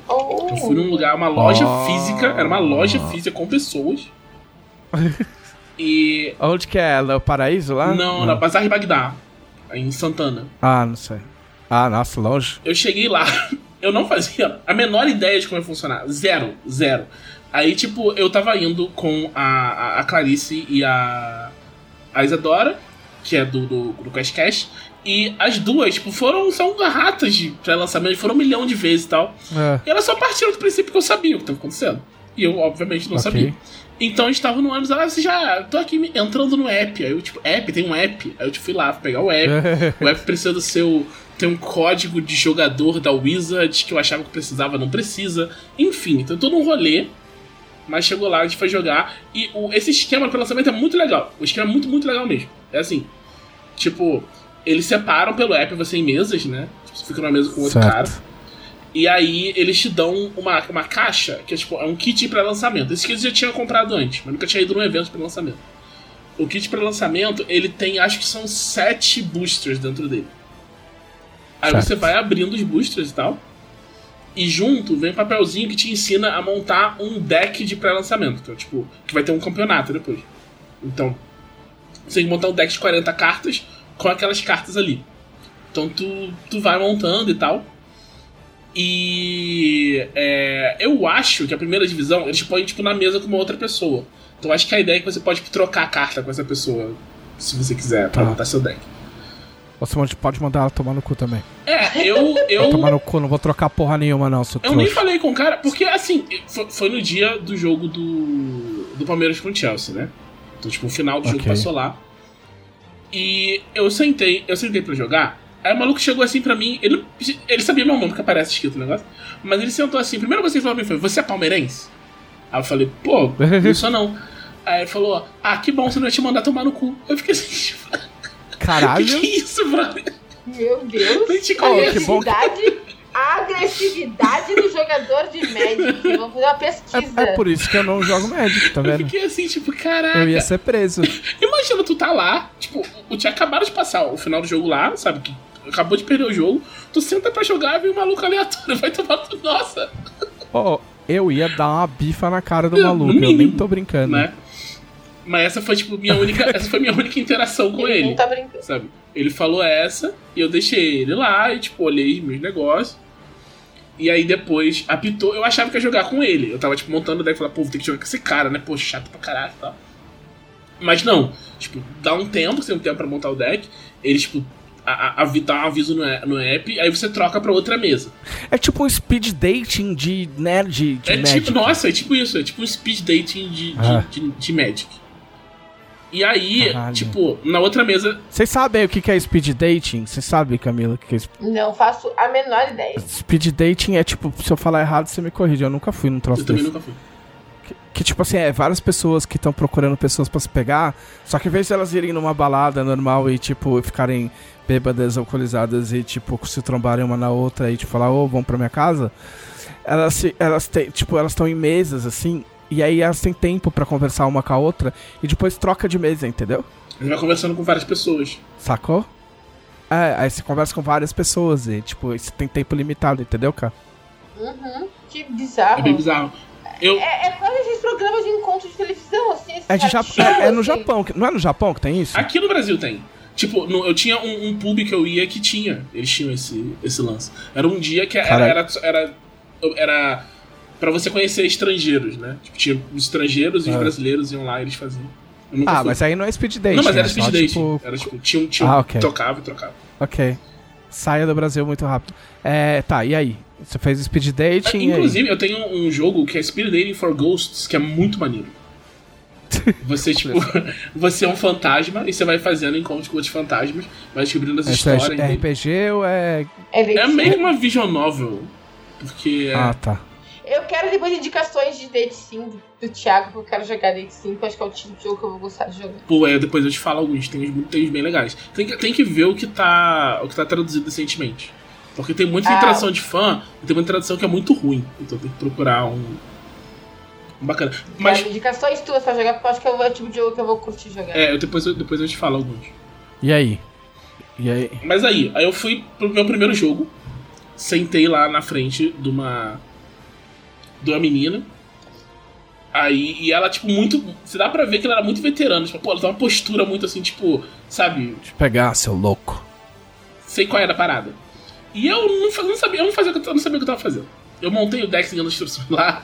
Oh. Eu fui num lugar, uma loja Oh. física, era uma loja física com pessoas. E. onde que é? No Paraíso lá? Não, na Bazar de Bagdá, em Santana. Ah, não sei. Ah, nossa, longe. Eu cheguei lá, eu não fazia a menor ideia de como ia funcionar. Zero, zero. Aí, tipo, eu tava indo com a, a, a Clarice e a, a Isadora, que é do, do, do Quest Cash, e as duas, tipo, foram, são ratas de pré-lançamento, foram um milhão de vezes e tal. É. E elas só partiram do princípio que eu sabia o que estava acontecendo. E eu, obviamente, não Ok. sabia. Então a gente tava no ônibus, ela você já. Tô aqui entrando no app. Aí eu, tipo, app, tem um app. Aí eu tipo, fui lá pegar o app. O app precisa do seu. Tem um código de jogador da Wizard que eu achava que precisava, não precisa. Enfim, então todo um rolê. Mas chegou lá, a gente foi jogar. E o, esse esquema de lançamento é muito legal. O esquema é muito, muito legal mesmo. É assim. Tipo, eles separam pelo app você em mesas, né? Tipo, você fica numa mesa com outro Certo. cara. E aí eles te dão uma, uma caixa, que é tipo, é um kit para lançamento. Esse kit eu já tinha comprado antes, mas nunca tinha ido num evento para lançamento. O kit para lançamento, ele tem, acho que são sete boosters dentro dele. Aí Certo. você vai abrindo os boosters e tal. E junto vem um papelzinho que te ensina a montar um deck de pré-lançamento. Então, tipo, que vai ter um campeonato depois. Então, você tem que montar um deck de 40 cartas com aquelas cartas ali. Então tu, tu vai montando e tal. E é, eu acho que a primeira divisão eles põem tipo, na mesa com uma outra pessoa. Então acho que a ideia é que você pode trocar a carta com essa pessoa, se você quiser, pra Tá. montar seu deck. Você pode- mandar ela tomar no cu também. É, eu. eu Tomar no cu, não vou trocar porra nenhuma, não, Eu nem trouxa. falei com o cara, porque assim, foi, foi no dia do jogo do, do Palmeiras com o Chelsea, né? Então, tipo, o final do jogo Ok. passou lá. E eu sentei, eu sentei pra jogar. Aí o maluco chegou assim pra mim, ele, ele sabia meu nome, porque aparece escrito o negócio. Mas ele sentou assim, primeiro você falou pra mim, foi, você é palmeirense? Aí eu falei, pô, não sou não. Aí ele falou, ah, que bom, você não ia te mandar tomar no cu. Eu fiquei assim, tipo, Caralho. que que é isso, brother? Meu Deus. Nem te Oh, conheço. que bom que- Agressividade, agressividade do jogador de Magic. Vamos fazer uma pesquisa. É, é por isso que eu não jogo Magic, tá Eu vendo? fiquei assim, tipo, caraca. Eu ia ser preso. Imagina, tu tá lá, tipo, o tinha acabado de passar o final do jogo lá, sabe? Que acabou de perder o jogo. Tu senta pra jogar e vem um maluco aleatório, vai tomar tu. Nossa! Ó, eu ia dar uma bifa na cara do maluco, eu nem tô brincando. Né? Mas essa foi, tipo, minha única. essa foi minha única interação com Ele ele. não tá brincando. Sabe? Ele falou essa e eu deixei ele lá e, tipo, olhei meus negócios. E aí depois apitou. Eu achava que ia jogar com ele. Eu tava, tipo, montando o deck e falei, pô, vou ter que jogar com esse cara, né? Pô, chato pra caralho e tal. Mas não. Tipo, dá um tempo, você tem um tempo pra montar o deck. Ele, tipo, a, dá um aviso no, no app, aí você troca pra outra mesa. É tipo um speed dating de nerd de é Magic. tipo, nossa, é tipo isso, é tipo um speed dating de, de, Ah. de, de Magic. E aí, Caralho. tipo, na outra mesa. Vocês sabem o que que é speed dating? Você sabe, Camila, o que é speed... Não faço a menor ideia. speed dating? É tipo, se eu falar errado, você me corrige. Eu nunca fui num troço Eu também desse. nunca fui. Que, tipo assim, é várias pessoas que estão procurando pessoas pra se pegar, só que em vez de elas irem numa balada normal e, tipo, ficarem bêbadas, alcoolizadas e, tipo, se trombarem uma na outra e, tipo, falar, ô, vamos pra minha casa, elas, se, elas têm, tipo, elas estão em mesas, assim, e aí elas têm tempo pra conversar uma com a outra e depois troca de mesa, entendeu? A gente vai conversando com várias pessoas. Sacou? É, aí você conversa com várias pessoas e, tipo, você tem tempo limitado, entendeu, cara? Uhum. Que bizarro. É bem bizarro. Eu, É, é quase esses programas de encontro de televisão, assim. É, de Jap- é, é no. Japão, não é no Japão que tem isso? Aqui no Brasil tem. Tipo, no- eu tinha um, um pub que eu ia que tinha. Eles tinham esse, esse lance. Era um dia que era, era, era, era pra você conhecer estrangeiros, né? Tipo, tinha os estrangeiros e os Ah. brasileiros iam lá e eles faziam. Ah, fui. mas aí não é speed date. Não, mas né? era Só, speed date. tipo, Era tipo, tinha, um- tinha, um- Ah, ok. trocava e trocava. Ok. Saia do Brasil muito rápido. É, tá, e aí? Você fez speed dating aí? Inclusive, eu tenho um jogo que é Speed Dating for Ghosts, que é muito maneiro. Você, tipo, você é um fantasma e você vai fazendo encontros com outros fantasmas, vai descobrindo as é histórias. dele. RPG ou é. É, É meio uma visual novel. Porque é- Ah, tá. Eu quero depois indicações de Date Sim do, Thiago, porque eu quero jogar Date Sim, que eu acho que é o tipo de jogo que eu vou gostar de jogar. Pô, é, depois eu te falo alguns, tem uns, tem uns bem legais. Tem que, tem que ver o que tá. o que tá traduzido recentemente. Porque tem muita Ah. tradução de fã e tem muita tradução que é muito ruim. Então tem que procurar um. um bacana. Mas Quero indicações tuas pra jogar, porque eu acho que é o tipo de jogo que eu vou curtir jogar. é, eu- depois, eu, depois eu te falo alguns. E aí? E aí? Mas aí, aí eu fui pro meu primeiro jogo, sentei lá na frente de uma. de uma menina. Aí, e ela, tipo, muito. Você dá pra ver que ela era muito veterana. Tipo, pô, ela tem uma postura muito assim, tipo, sabe, Deixa eu pegar, seu louco. sei qual era a parada. E eu não, não sabia, eu não, fazia, eu- não sabia o que eu tava fazendo. Eu montei o deck seguindo as instruções lá,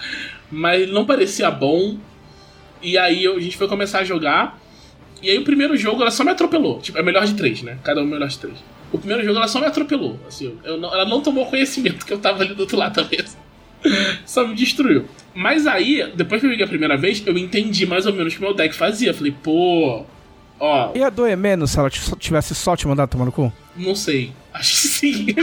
mas não parecia bom. E aí eu- a gente foi começar a jogar. E aí o primeiro jogo ela só me atropelou. Tipo, é melhor de três, né? Cada um melhor de três. O primeiro jogo ela só me atropelou. Assim, eu não- ela não tomou conhecimento que eu tava ali do outro lado da mesa. Só me destruiu. Mas aí, depois que eu joguei a primeira vez, eu entendi mais ou menos o que meu deck fazia. Falei, pô, ó, Ia doer menos se ela tivesse só te mandado tomar no cu? Não sei. Acho que sim.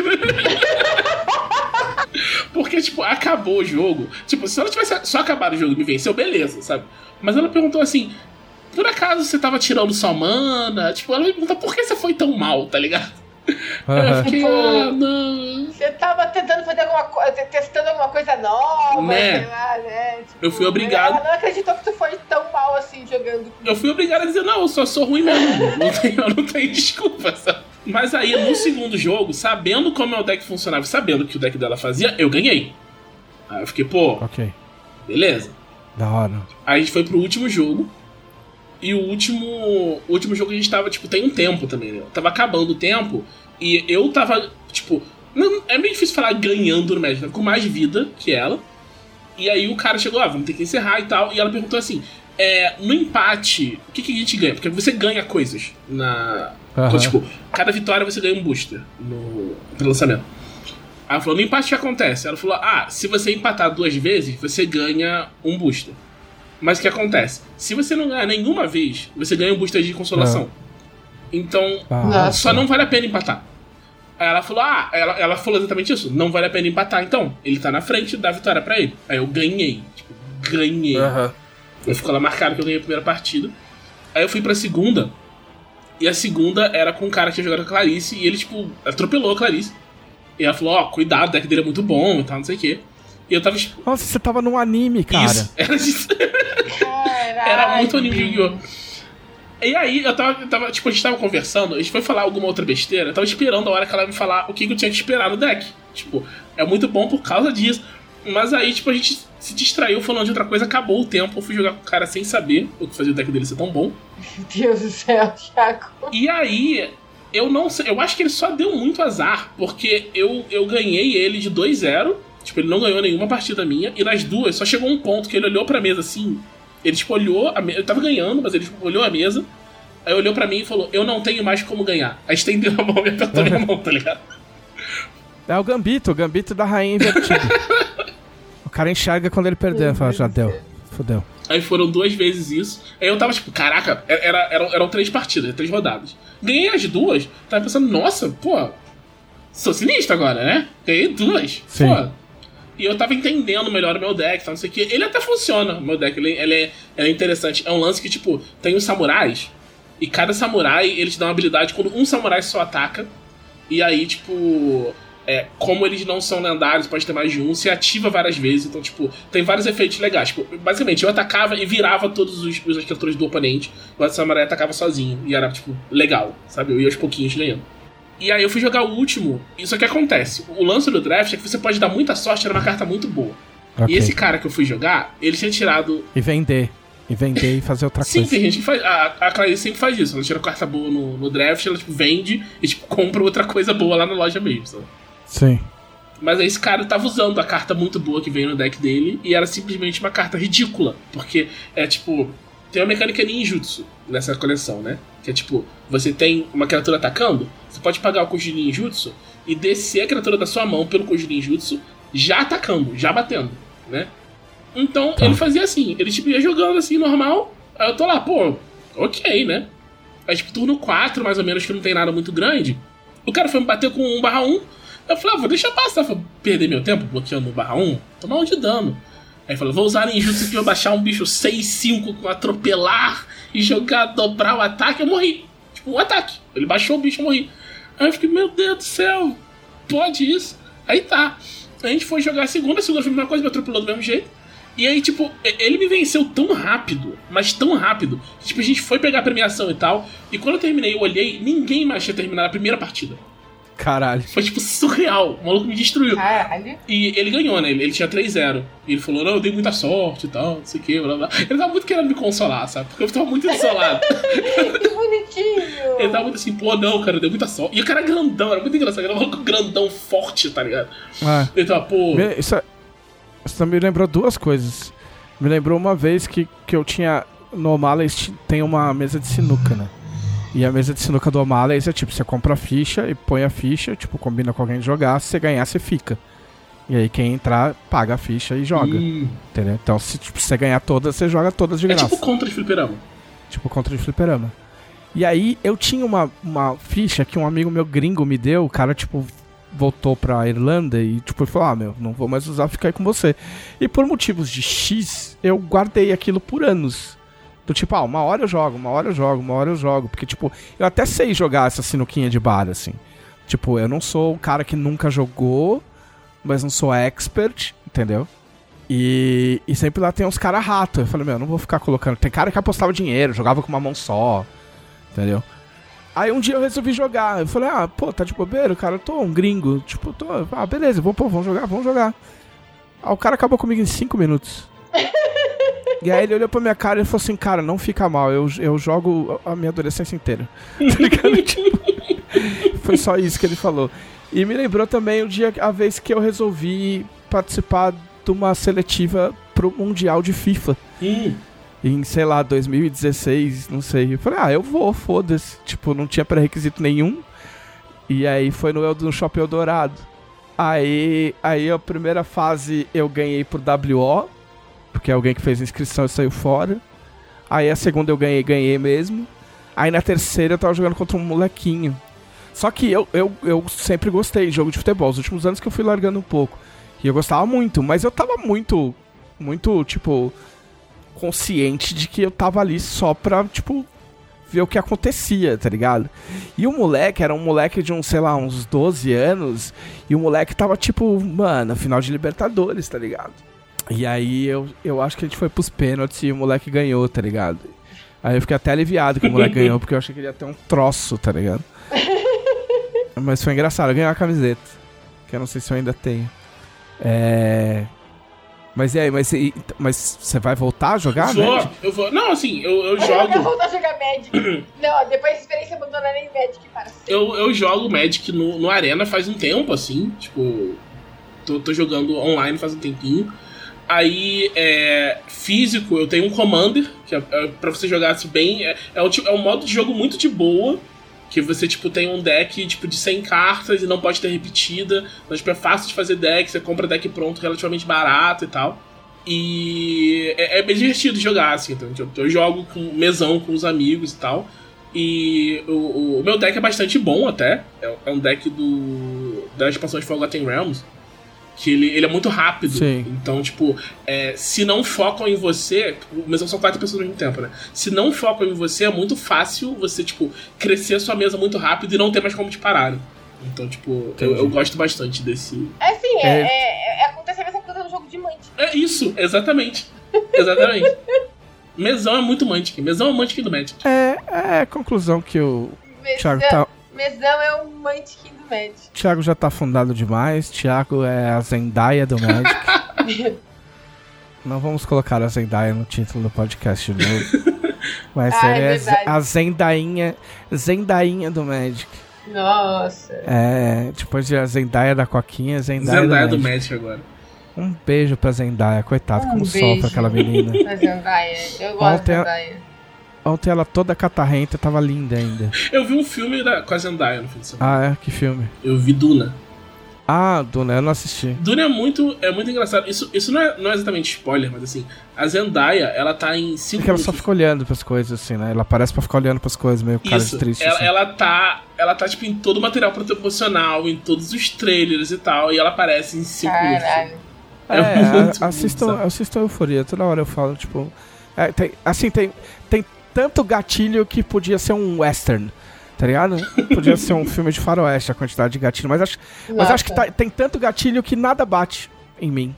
Porque, tipo, acabou o jogo. Tipo, se ela tivesse só acabado o jogo e me venceu, beleza, sabe? Mas ela perguntou assim: por acaso você tava tirando sua mana? Tipo, ela me perguntou por que você foi tão mal, tá ligado? Tipo, ah, não. Você tava tentando fazer alguma coisa, testando alguma coisa nova, Né? sei lá, né? Tipo, Eu fui obrigado. Ela não acreditou que tu foi tão mal assim jogando. Eu fui obrigado a dizer, não, eu só sou ruim mesmo. Não tenho, eu não tenho desculpa, sabe? Mas aí, no segundo jogo, sabendo como é o deck funcionava e sabendo o que o deck dela fazia, eu ganhei. Aí eu fiquei, pô, Ok. beleza. Da hora. Aí a gente foi pro último jogo. E o último. O último jogo a gente tava, tipo, tem um tempo também, né? Tava acabando o tempo. E eu tava, tipo. Não, é meio difícil falar ganhando no Magic, né? com mais vida que ela. E aí o cara chegou, ah, vamos ter que encerrar e tal. E ela perguntou assim: é, no empate, o que, que a gente ganha? Porque você ganha coisas na. Aham. Então, tipo, cada vitória você ganha um booster no, no lançamento. Aí ela falou, no empate o que acontece? Ela falou, ah, se você empatar duas vezes, você ganha um booster. Mas o que acontece? Se você não ganhar nenhuma vez, você ganha um booster de consolação. Então, Ah, Nossa. só não vale a pena empatar. Aí ela falou, ah, ela, ela falou exatamente isso. Não vale a pena empatar, então. Ele tá na frente, dá vitória pra ele. Aí eu ganhei. Tipo, ganhei. Aham. Eu ficou lá marcado que eu ganhei a primeira partida. Aí eu fui pra segunda. E a segunda era com um cara que tinha jogado com a Clarice. E ele, tipo, atropelou a Clarice. E ela falou: Ó, cuidado, o deck dele é muito bom e tal, não sei o quê. E eu tava, Nossa, você tava num anime, cara. isso. Era, isso. Era muito anime de Yu-Gi-Oh! E aí, eu tava, eu tava, tipo, a gente tava conversando, a gente foi falar alguma outra besteira, eu tava esperando a hora que ela ia me falar o que, que eu tinha que esperar no deck. Tipo, é muito bom por causa disso. Mas aí, tipo, a gente se distraiu falando de outra coisa, acabou o tempo, eu fui jogar com o cara sem saber o que fazia o deck dele ser tão bom. Meu Deus do céu, Thiago. E aí, eu não sei, eu acho que ele só deu muito azar, porque eu, eu ganhei ele de 2-0, tipo, ele não ganhou nenhuma partida minha, e nas duas só chegou um ponto que ele olhou pra mesa assim, ele tipo olhou, a me... eu tava ganhando, mas ele tipo, olhou a mesa, aí olhou pra mim e falou, eu não tenho mais como ganhar. Aí estendeu a mão e apertou minha mão, tá ligado? É o Gambito, o Gambito da rainha invertido. o cara enxerga quando ele perder. Fala, já deu. Fodeu. Aí foram duas vezes isso. Aí eu tava tipo, caraca, era, eram, eram três partidas, três rodadas. Ganhei as duas, tava pensando, nossa, pô, sou sinistro agora, né? Ganhei duas. Sim. Pô. E eu tava entendendo melhor o meu deck, tá, não sei o que. Ele até funciona, o meu deck, ele, ele, é, ele é interessante. É um lance que, tipo, tem os samurais, e cada samurai, ele te dá uma habilidade quando um samurai só ataca. E aí, tipo, é, como eles não são lendários, pode ter mais de um, se ativa várias vezes. Então, tipo, tem vários efeitos legais. Tipo, basicamente, eu atacava e virava todos os, os arquitetos do oponente. O samurai atacava sozinho. E era, tipo, legal, sabe? Eu ia aos pouquinhos ganhando. E aí eu fui jogar o último. Isso é que acontece. O lance do draft é que você pode dar muita sorte, era uma carta muito boa. Ok. E esse cara que eu fui jogar, ele tinha tirado E vender. E vender e fazer outra Sim, coisa. tem gente que faz. A, a Clarice sempre faz isso. Ela tira carta boa no, no draft, ela tipo, vende e tipo, compra outra coisa boa lá na loja mesmo. Sabe? Sim. Mas aí esse cara tava usando a carta muito boa que veio no deck dele e era simplesmente uma carta ridícula. Porque é tipo. Tem uma mecânica ninjutsu nessa coleção, né? Que é tipo, você tem uma criatura atacando, você pode pagar o de ninjutsu e descer a criatura da sua mão pelo de ninjutsu já atacando, já batendo, né? Então Tá. ele fazia assim, ele tipo ia jogando assim normal, aí eu tô lá, pô, ok, né? Aí tipo, turno 4, mais ou menos, que não tem nada muito grande. O cara foi me bater com 1 barra 1. Eu falei, ah, vou deixar passar, vou perder meu tempo bloqueando 1 barra 1, tomar um de dano. Aí falou, vou usar ninjutsu aqui, vou baixar um bicho 6-5 com atropelar e jogar, dobrar o ataque, eu morri. Tipo, um ataque. Ele baixou o bicho, eu morri. Aí eu fiquei, meu Deus do céu, pode isso? Aí tá. A gente foi jogar a segunda, a segunda foi a mesma coisa, me atropelou do mesmo jeito. E aí, tipo, ele me venceu tão rápido, mas tão rápido, que, tipo, a gente foi pegar a premiação e tal. E quando eu terminei, eu olhei, ninguém mais tinha terminado a primeira partida. Caralho. Foi, tipo, surreal. O maluco me destruiu. Caralho. E ele ganhou, né? Ele, ele tinha 3-0. E ele falou, não, eu dei muita sorte e tal, não sei o que, blá blá. Ele tava muito querendo me consolar, sabe? Porque eu tava muito desolado. Que bonitinho. ele tava muito assim, pô, não, cara, deu muita sorte. E o cara é grandão, era muito engraçado. Ele era um maluco grandão, forte, tá ligado? Ah, Ele tava, pô. isso, é- isso me lembrou duas coisas. Me lembrou uma vez que, que eu tinha. No ti- tem uma mesa de sinuca, né? E a mesa de sinuca do O'Malley é tipo, você compra a ficha e põe a ficha, tipo, combina com alguém de jogar, se você ganhar, você fica. E aí quem entrar, paga a ficha e joga. Hum, Entendeu? Então, se tipo, você ganhar todas, você joga todas de é graça. tipo contra de fliperama. Tipo, contra de fliperama. E aí, eu tinha uma, uma ficha que um amigo meu gringo me deu, o cara, tipo, voltou pra Irlanda e, tipo, falou, ah, meu, não vou mais usar, ficar aí com você. E por motivos de X, eu guardei aquilo por anos. Do tipo, ah, uma hora eu jogo, uma hora eu jogo, uma hora eu jogo. Porque, tipo, eu até sei jogar essa sinuquinha de bar, assim. Tipo, eu não sou o cara que nunca jogou, mas não sou expert, entendeu? E, e sempre lá tem uns caras rato. Eu falei, meu, eu não vou ficar colocando. Tem cara que apostava dinheiro, jogava com uma mão só. Entendeu? Aí um dia eu resolvi jogar. Eu falei, ah, pô, tá de bobeira, cara, eu tô um gringo. Tipo, tô. Ah, beleza, vou, pô, vamos jogar, vamos jogar. Aí o cara acabou comigo em 5 minutos. e aí ele olhou pra minha cara e falou assim, cara, não fica mal, eu, eu jogo a minha adolescência inteira. Tá ligado? Tipo, foi só isso que ele falou. E me lembrou também o dia, a vez que eu resolvi participar de uma seletiva pro Mundial de FIFA. Hum, Em, sei lá, 2016, não sei. Eu falei, ah, eu vou, foda-se. Tipo, não tinha pré-requisito nenhum. E aí foi no, no Shopping Eldorado. Aí, aí a primeira fase eu ganhei por WO, porque alguém que fez inscrição e saiu fora. Aí a segunda eu ganhei, ganhei mesmo. Aí na terceira eu tava jogando contra um molequinho. Só que eu, eu, eu sempre gostei de jogo de futebol. Os últimos anos que eu fui largando um pouco. E eu gostava muito, mas eu tava muito, muito, tipo, consciente de que eu tava ali só pra, tipo, ver o que acontecia, tá ligado? E o moleque era um moleque de uns, sei lá, uns 12 anos. E o moleque tava, tipo, mano, final de Libertadores, tá ligado? E aí eu, eu acho que a gente foi pros pênaltis e o moleque ganhou, tá ligado? Aí eu fiquei até aliviado que o moleque ganhou, porque eu achei que ele ia ter um troço, tá ligado? Mas foi engraçado, eu ganhei uma camiseta. Que eu não sei se eu ainda tenho. É. Mas e aí, mas, e- mas você vai voltar a jogar, vou, né? eu vou. Não, assim, eu, eu Eu jogo. voltar a jogar Magic. não, depois da experiência abandonarei Magic para sempre. Eu, eu jogo Magic no, no Arena faz um tempo, assim. Tipo, tô, tô jogando online faz um tempinho. Aí, é, físico, eu tenho um Commander, que é, é pra você jogar assim, bem. É, é, um, é um modo de jogo muito de boa. Que você, tipo, tem um deck tipo, de 100 cartas e não pode ter repetida. Então, tipo, é fácil de fazer deck, você compra deck pronto relativamente barato e tal. E é, é bem divertido jogar, assim. Então, eu, eu jogo com mesão com os amigos e tal. E o, o meu deck é bastante bom até. É, é um deck do da expansão de Forgotten Realms. Que ele, ele é muito rápido. Sim. Então, tipo, é, se não focam em você. Mesão são quatro pessoas ao mesmo tempo, né? Se não focam em você, é muito fácil você, tipo, crescer a sua mesa muito rápido e não ter mais como te parar. né? Então, tipo, eu, eu gosto bastante desse. É assim, é, É. é, é, acontece a mesma coisa no jogo de Mantic. É isso, exatamente. Exatamente. mesão é muito Mantic. Mesão é o Mantic do Magic. É, é a conclusão que o Thiago Mesão, tá. mesão é o Mantic do Magic. Thiago já tá fundado demais. Thiago é a Zendaya do Magic. Não vamos colocar a Zendaya no título do podcast de novo. Mas Ah, é seria verdade. a Zendainha, Zendainha do Magic. Nossa. É, depois de a Zendaya da Coquinha, Zendaya, Zendaya do do Magic. Magic agora. Um beijo pra Zendaya, coitado, Um como beijo. sofre aquela menina. A Zendaya. Eu gosto Ontem da Zendaya. Ontem ela toda catarrenta, tava linda ainda. Eu vi um filme da, com a Zendaya no fim de semana. Ah, é? Que filme? Eu vi Duna. Ah, Duna, eu não assisti. Duna é muito, é muito engraçado. Isso, isso não, é, não é exatamente spoiler, mas assim, a Zendaya, ela tá em cinco Porque ela só fica olhando pras coisas, assim, né? Ela parece pra ficar olhando pras coisas, meio cara Isso, de triste. ela, assim. ela tá. Ela tá, tipo, em todo o material promocional, em todos os trailers e tal, e ela aparece em cinco. Caralho. É É, muito assistam, bizarro. assistam Euforia, toda hora eu falo, tipo. é, tem, assim, tem tanto gatilho que podia ser um western, tá ligado? Podia ser um filme de faroeste, a quantidade de gatilho. Mas acho, mas acho que tá- tem tanto gatilho que nada bate em mim.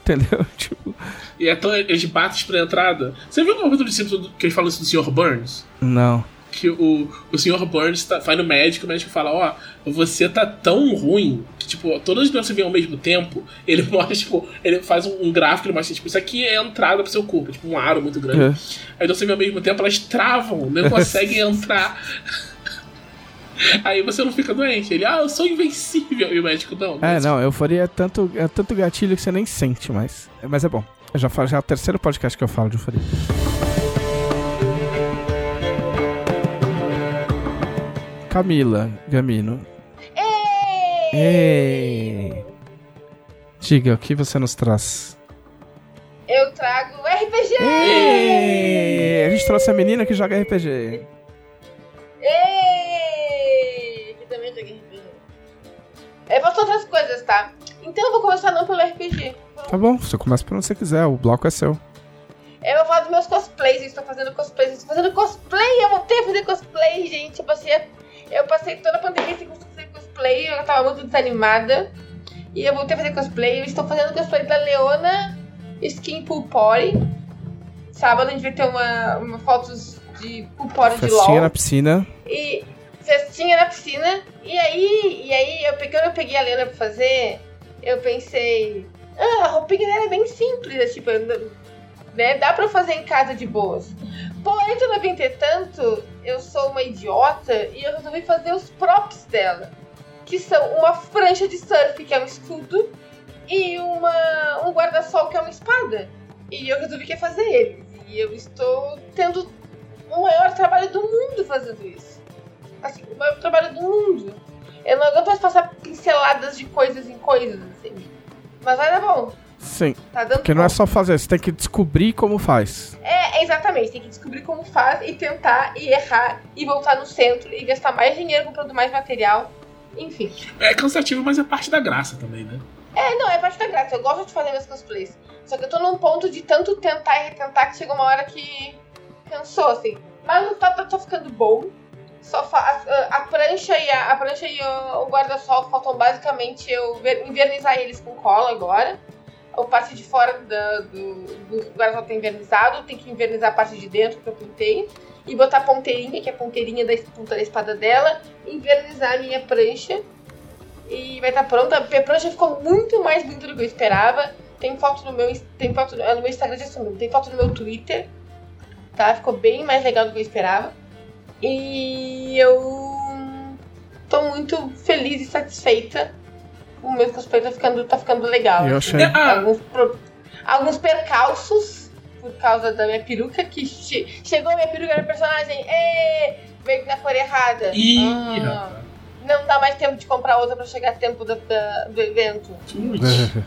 Entendeu? Tipo, E então eles batem pra entrada. Você viu o de Simpsons que ele fala isso do Sr. Burns? não. Que o, o Sr. Burns tá, vai no médico, o médico fala, ó, você tá tão ruim que, tipo, todas as doenças vêm ao mesmo tempo, ele mostra, tipo, ele faz um, um gráfico, ele mostra, tipo, isso aqui é a entrada pro seu corpo, tipo, um aro muito grande. É. Aí você vê ao mesmo tempo, elas travam, não conseguem entrar. Aí você não fica doente. Ele, ah, eu sou invencível. E o médico, não. É, não, Euforia é tanto, é tanto gatilho que você nem sente mais. Mas é bom. Eu já falo, já é o terceiro podcast que eu falo de Euforia. Camila Gamino. Ei! Diga, o que você nos traz? Eu trago RPG! Ei! A gente trouxe a menina que joga RPG. Ei! Que também joguei RPG. Eu faço outras coisas, tá? Então eu vou começar não pelo RPG. Tá bom, você começa por onde você quiser, o bloco é seu. Eu vou falar dos meus cosplays, eu estou fazendo cosplays, eu estou fazendo cosplay, eu voltei a fazer cosplay, gente. Eu passei, eu passei toda a pandemia sem conseguir fazer cosplay, eu tava muito desanimada. E eu voltei a fazer cosplay, eu estou fazendo cosplay da Leona Skin Party. Sábado a gente vai ter uma, uma fotos de Party de Festinha LOL. na piscina. E festinha na piscina. E aí, e aí eu peguei, quando eu peguei a Lena pra fazer, eu pensei, ah, a roupinha dela é bem simples, é tipo, né? Dá pra fazer em casa de boas. Porém, todavia, entretanto, eu sou uma idiota e eu resolvi fazer os props dela. Que são uma prancha de surf, que é um escudo, e uma, um guarda-sol, que é uma espada. E eu resolvi que ia fazer eles. E eu estou tendo o maior trabalho do mundo fazendo isso. Assim, o maior trabalho do mundo. Eu não aguento mais passar pinceladas de coisas em coisas, assim. Mas vai dar bom. Sim, Tá dando porque não é só fazer, você tem que descobrir como faz. É, exatamente. Tem que descobrir como faz e tentar e errar e voltar no centro e gastar mais dinheiro comprando mais material. Enfim. É cansativo, mas é parte da graça também, né? É, não, é parte da graça. Eu gosto de fazer meus cosplays. Só que eu tô num ponto de tanto tentar e retentar que chegou uma hora que cansou, assim. Mas não tá, tá, tá ficando bom. Só fa a, a prancha e, a, a prancha e o, o guarda-sol faltam basicamente eu ver- invernizar eles com cola agora. A parte de fora do, do guarda-sol tá invernizado, tem que invernizar a parte de dentro que eu pintei. E botar a ponteirinha, que é a ponteirinha da ponta da espada dela. Invernizar a minha prancha. E vai estar pronta. A prancha ficou muito mais bonita do que eu esperava. Tem foto no meu, tem foto no, é, no meu Instagram. Tem foto no meu Twitter. Tá? Ficou bem mais legal do que eu esperava. E eu tô muito feliz e satisfeita. O meu cosplay tá ficando, tá ficando legal. Eu achei. Ah, Alguns, pro- alguns percalços por causa da minha peruca, que che- chegou a minha peruca era personagem, e veio na cor errada. Ih, Ah, não dá mais tempo de comprar outra pra chegar a tempo do, do evento.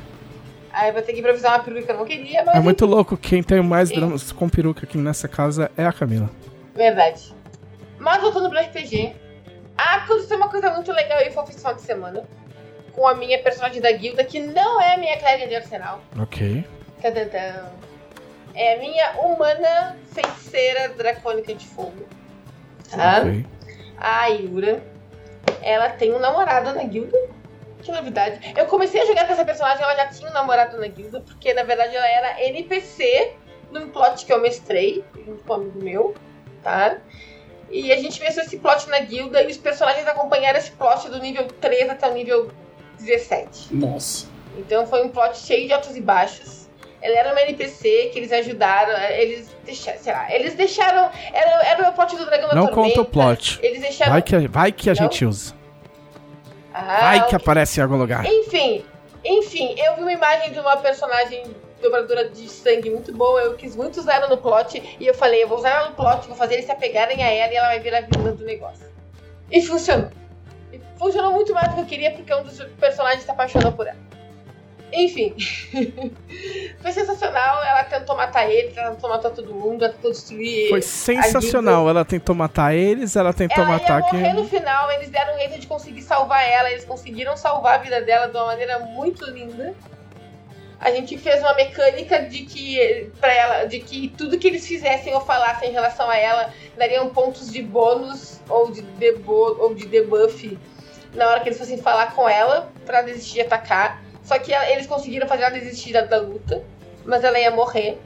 Aí vai ter que improvisar uma peruca que eu não queria, mas É muito louco, quem tem mais Sim. dramas com peruca aqui nessa casa é a Camila. Verdade. Mas voltando pro RPG, aconteceu uma coisa muito legal e fofa esse final de semana. Com a minha personagem da guilda, que não é a minha clériga de arsenal. Ok. Tadadã. É a minha humana feiticeira dracônica de fogo. Tá? ok. A Ayura. Ela tem um namorado na guilda. Que novidade. Eu comecei a jogar com essa personagem, ela já tinha um namorado na guilda, porque na verdade ela era NPC num plot que eu mestrei, junto com um amigo meu, tá? E a gente mestrou esse plot na guilda e os personagens acompanharam esse plot do nível 3 até o nível 17. Nossa. Então foi um plot cheio de altos e baixos. Ele era uma NPC que eles ajudaram, eles deixaram, sei lá, eles deixaram, era, era o plot do Dragão da Não Tormenta. conta o plot. Eles deixaram... Vai que, vai que a Não? gente usa. Ah, Vai que aparece em algum lugar. Enfim, enfim, eu vi uma imagem de uma personagem dobradora de sangue muito boa, eu quis muito usar ela no plot, e eu falei, eu vou usar ela no plot, vou fazer eles se apegarem a ela e ela vai virar vilã do negócio. E funcionou. Funcionou muito mais do que eu queria, porque um dos personagens se apaixonou por ela. Enfim. Foi sensacional, ela tentou matar ele, ela tentou matar todo mundo, ela tentou destruir. Foi sensacional. Ela tentou matar eles, ela tentou Ela ia matar morrer quem. no final, eles deram um jeito de conseguir salvar ela, eles conseguiram salvar a vida dela de uma maneira muito linda. A gente fez uma mecânica de que para ela, de que tudo que eles fizessem ou falassem em relação a ela dariam pontos de bônus ou de debo ou de debuff na hora que eles fossem falar com ela pra desistir de atacar. Só que ela- eles conseguiram fazer ela desistir da, da luta, mas ela ia morrer.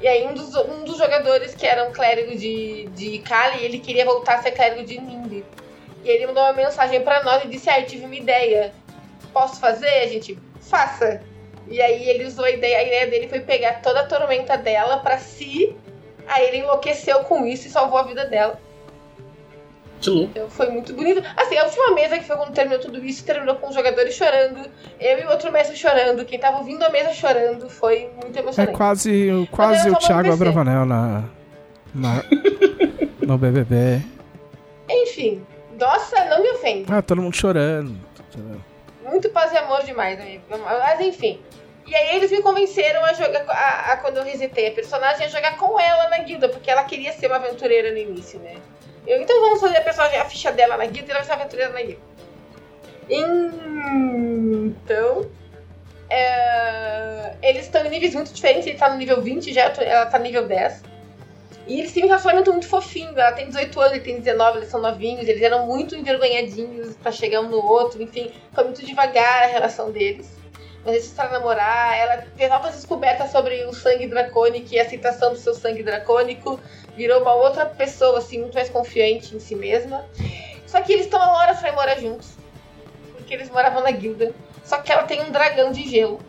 E aí um dos, um dos jogadores que era um clérigo de, de Kali, ele queria voltar a ser clérigo de Nimbi. E ele mandou uma mensagem pra nós e disse, ah, eu tive uma ideia. Posso fazer? A gente, faça. E aí ele usou a ideia, a ideia dele foi pegar toda a tormenta dela pra si. Aí ele enlouqueceu com isso e salvou a vida dela. Que louco. Então foi muito bonito. Assim, a última mesa que foi quando terminou tudo isso, terminou com os jogadores chorando, eu e o outro mestre chorando, quem tava ouvindo a mesa chorando, foi muito É emocionante. quase, o- quase era o Thiago. Abravanel na, na- no BBB. Enfim, nossa, não me ofende. Ah, todo mundo chorando. Muito paz e amor demais, amigo. Mas enfim. E aí eles me convenceram a jogar, a, a- quando eu resetei a personagem, a jogar com ela na guilda, porque ela queria ser uma aventureira no início, né? Eu, então vamos fazer a personagem, a ficha dela na guilda e ela vai uma aventureira na guilda. Então. é, eles estão em níveis muito diferentes, ele tá no nível 20, já ela tá no nível 10. E eles têm um relacionamento muito fofinho. Ela tem 18 anos, ele tem 19, eles são novinhos. Eles eram muito envergonhadinhos pra chegar um no outro. Enfim, foi muito devagar a relação deles. Mas eles precisaram namorar. Ela fez altas descobertas sobre o sangue dracônico e a aceitação do seu sangue dracônico. Virou uma outra pessoa, assim, muito mais confiante em si mesma. Só que eles estão horas pra ir morar juntos. Porque eles moravam na guilda. Só que ela tem um dragão de gelo.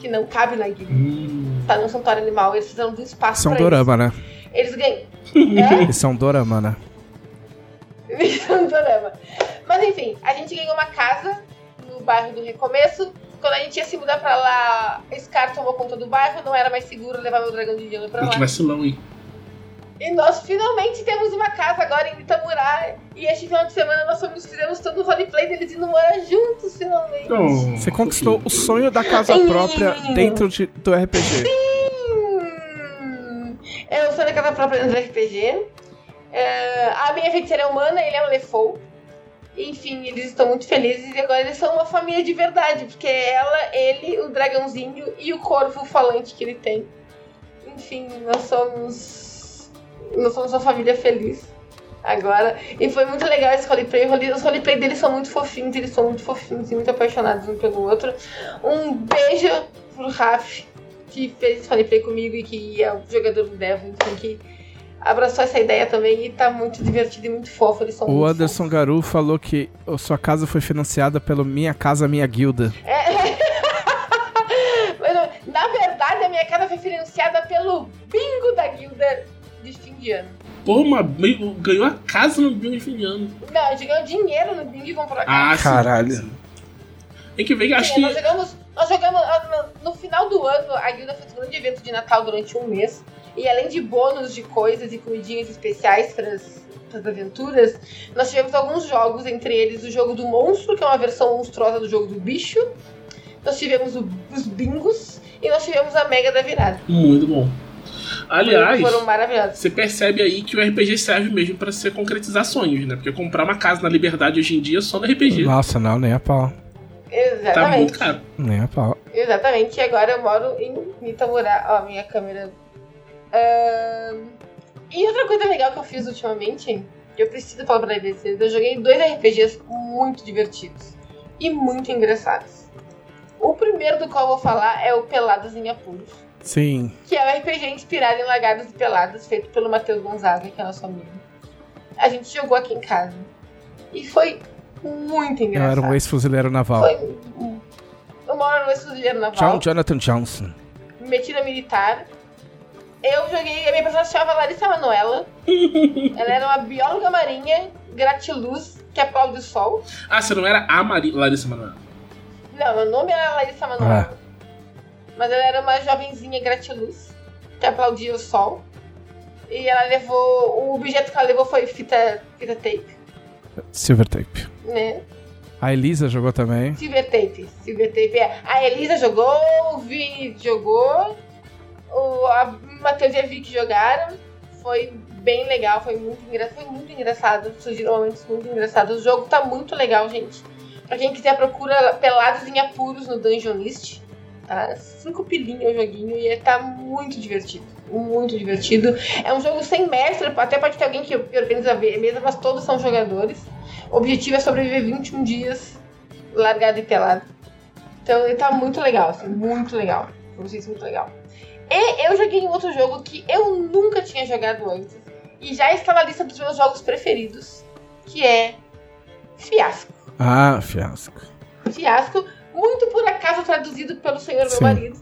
Que não cabe na guilda. Hum. Tá num santuário animal. Eles precisaram de um espaço São pra dorama, né? isso. Eles ganham. É? Eles são dorama, né? Isso é drama. Mas enfim, a gente ganhou uma casa no bairro do Recomeço. Quando a gente ia se mudar pra lá, Scar tomou conta do bairro, não era mais seguro levar meu dragão de gelo pra Que lá. vacilão, hein? E nós finalmente temos uma casa agora em Itamurá. E este final de semana nós fomos, fizemos todo o roleplay deles indo morar juntos, finalmente. Oh, Você conquistou o sonho da casa Sim. própria dentro de- do RPG. Hum, eu sou da casa própria do RPG. É, a minha feiticeira é humana, ele é um Lefou. Enfim, eles estão muito felizes e agora eles são uma família de verdade, porque é ela, ele, o dragãozinho e o corvo falante que ele tem. Enfim, nós somos. Nós somos uma família feliz agora. E foi muito legal esse roleplay. Os roleplay deles são muito fofinhos, eles são muito fofinhos e muito apaixonados um pelo outro. Um beijo pro Raf, que fez esse roleplay comigo e que é o jogador do Devil, enfim, que abraçou essa ideia também e tá muito divertido e muito fofo. Eles são O Anderson Garu falou que sua casa foi financiada pelo Minha Casa Minha Guilda. Mas, na verdade, a minha casa foi financiada pelo bingo da guilda de fim de ano. Pô, mas ganhou a casa no bingo de fim de ano. Não, a gente ganhou dinheiro no bingo e comprou a casa. Ah, sim. Caralho. Tem que ver que acho que. nós jogamos, nós jogamos ah, no, no final do ano, a guilda fez um grande evento de Natal durante um mês. E além de bônus de coisas e comidinhas especiais para as aventuras, nós tivemos alguns jogos, entre eles o jogo do monstro, que é uma versão monstruosa do jogo do bicho. Nós tivemos o- os bingos e nós tivemos a Mega da Virada. Muito bom. Aliás, Foram maravilhosos. você percebe aí que o RPG serve mesmo pra você concretizar sonhos, né? Porque comprar uma casa na liberdade hoje em dia é só no RPG. Nossa, não, nem a pau. Tá Exatamente. muito caro. Nem a pau. Exatamente, e agora eu moro em Itamurá. Ó, minha câmera. Ahn, E outra coisa legal que eu fiz ultimamente, que eu preciso falar pra vocês, eu joguei dois RPGs muito divertidos e muito engraçados. O primeiro do qual eu vou falar é o Peladas em Apuros, Sim. que é um RPG inspirado em Lagados e Peladas, feito pelo Matheus Gonzaga, que é nosso amigo. A gente jogou aqui em casa. E foi muito Eu engraçado. era um ex-fuzileiro naval. Foi. Eu moro no ex-fuzileiro naval. John Jonathan Johnson. metida militar. Eu joguei. A minha personagem se chamava Larissa Manoela. Ela era uma bióloga marinha, gratiluz, que aplaude o sol. Ah, você não era a Mari Larissa Manoela? Não, meu nome era Larissa Manoela. Mas ela era uma jovenzinha gratiluz, que aplaudia o sol. E ela levou. O objeto que ela levou foi fita, fita tape, Silver Tape. né? A Elisa jogou também. Silver Tape. Silver Tape é. A Elisa jogou, o Vini jogou, o a Matheus e a Vicky jogaram. Foi bem legal, foi muito, engra... foi muito engraçado. Surgiram momentos muito engraçados. O jogo tá muito legal, gente. Pra quem quiser, procura Pelados em Apuros no Dungeon List. Tá? Cinco pilinhas o joguinho e tá muito divertido. Muito divertido. É um jogo sem mestre, até pode ter alguém que organiza a mesa, mas todos são jogadores. O objetivo é sobreviver 21 dias largado e pelado. Então ele tá muito legal, assim, muito legal. Vocês, muito legal. E eu joguei um outro jogo que eu nunca tinha jogado antes. E já está na lista dos meus jogos preferidos. Que é Fiasco. Ah, fiasco. Fiasco, muito por acaso traduzido pelo senhor meu Sim. marido.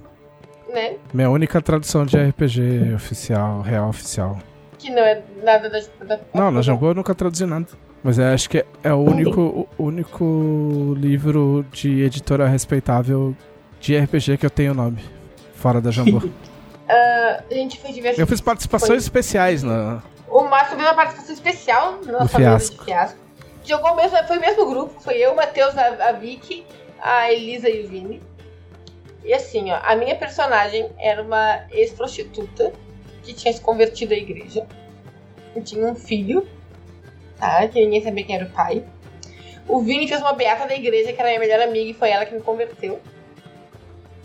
Né? Minha única tradução de RPG oficial, real oficial. Que não é nada da. da Não, na Jambô eu nunca traduzi nada. Mas eu acho que é o único, o único livro de editora respeitável de RPG que eu tenho nome. Fora da Jambô. A gente foi. Eu fiz participações Foi. especiais na. O Márcio fez uma participação especial na nossa Fiasco. de fiasco. Jogou mesmo, foi o mesmo grupo, foi eu, o Matheus, a, a Vicky, a Elisa e o Vini. E assim, ó, a minha personagem era uma ex-prostituta que tinha se convertido à igreja. E tinha um filho, tá? Que ninguém sabia quem era o pai. O Vini fez uma beata da igreja, que era minha melhor amiga, e foi ela que me converteu.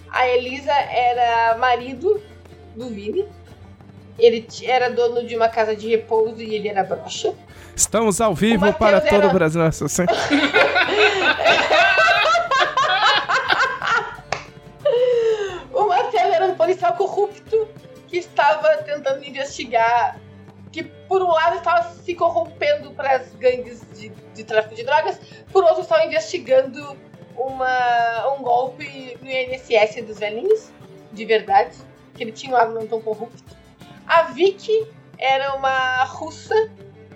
A Elisa era marido do Vini. Ele era dono de uma casa de repouso e ele era broxa. Estamos ao vivo para todo era- o Brasil. Assim. policial corrupto que estava tentando investigar, que por um lado estava se corrompendo para as gangues de, de tráfico de drogas, por outro estava investigando uma, um golpe no INSS dos velhinhos, de verdade, que ele tinha um não tão corrupto. A Vicky era uma russa,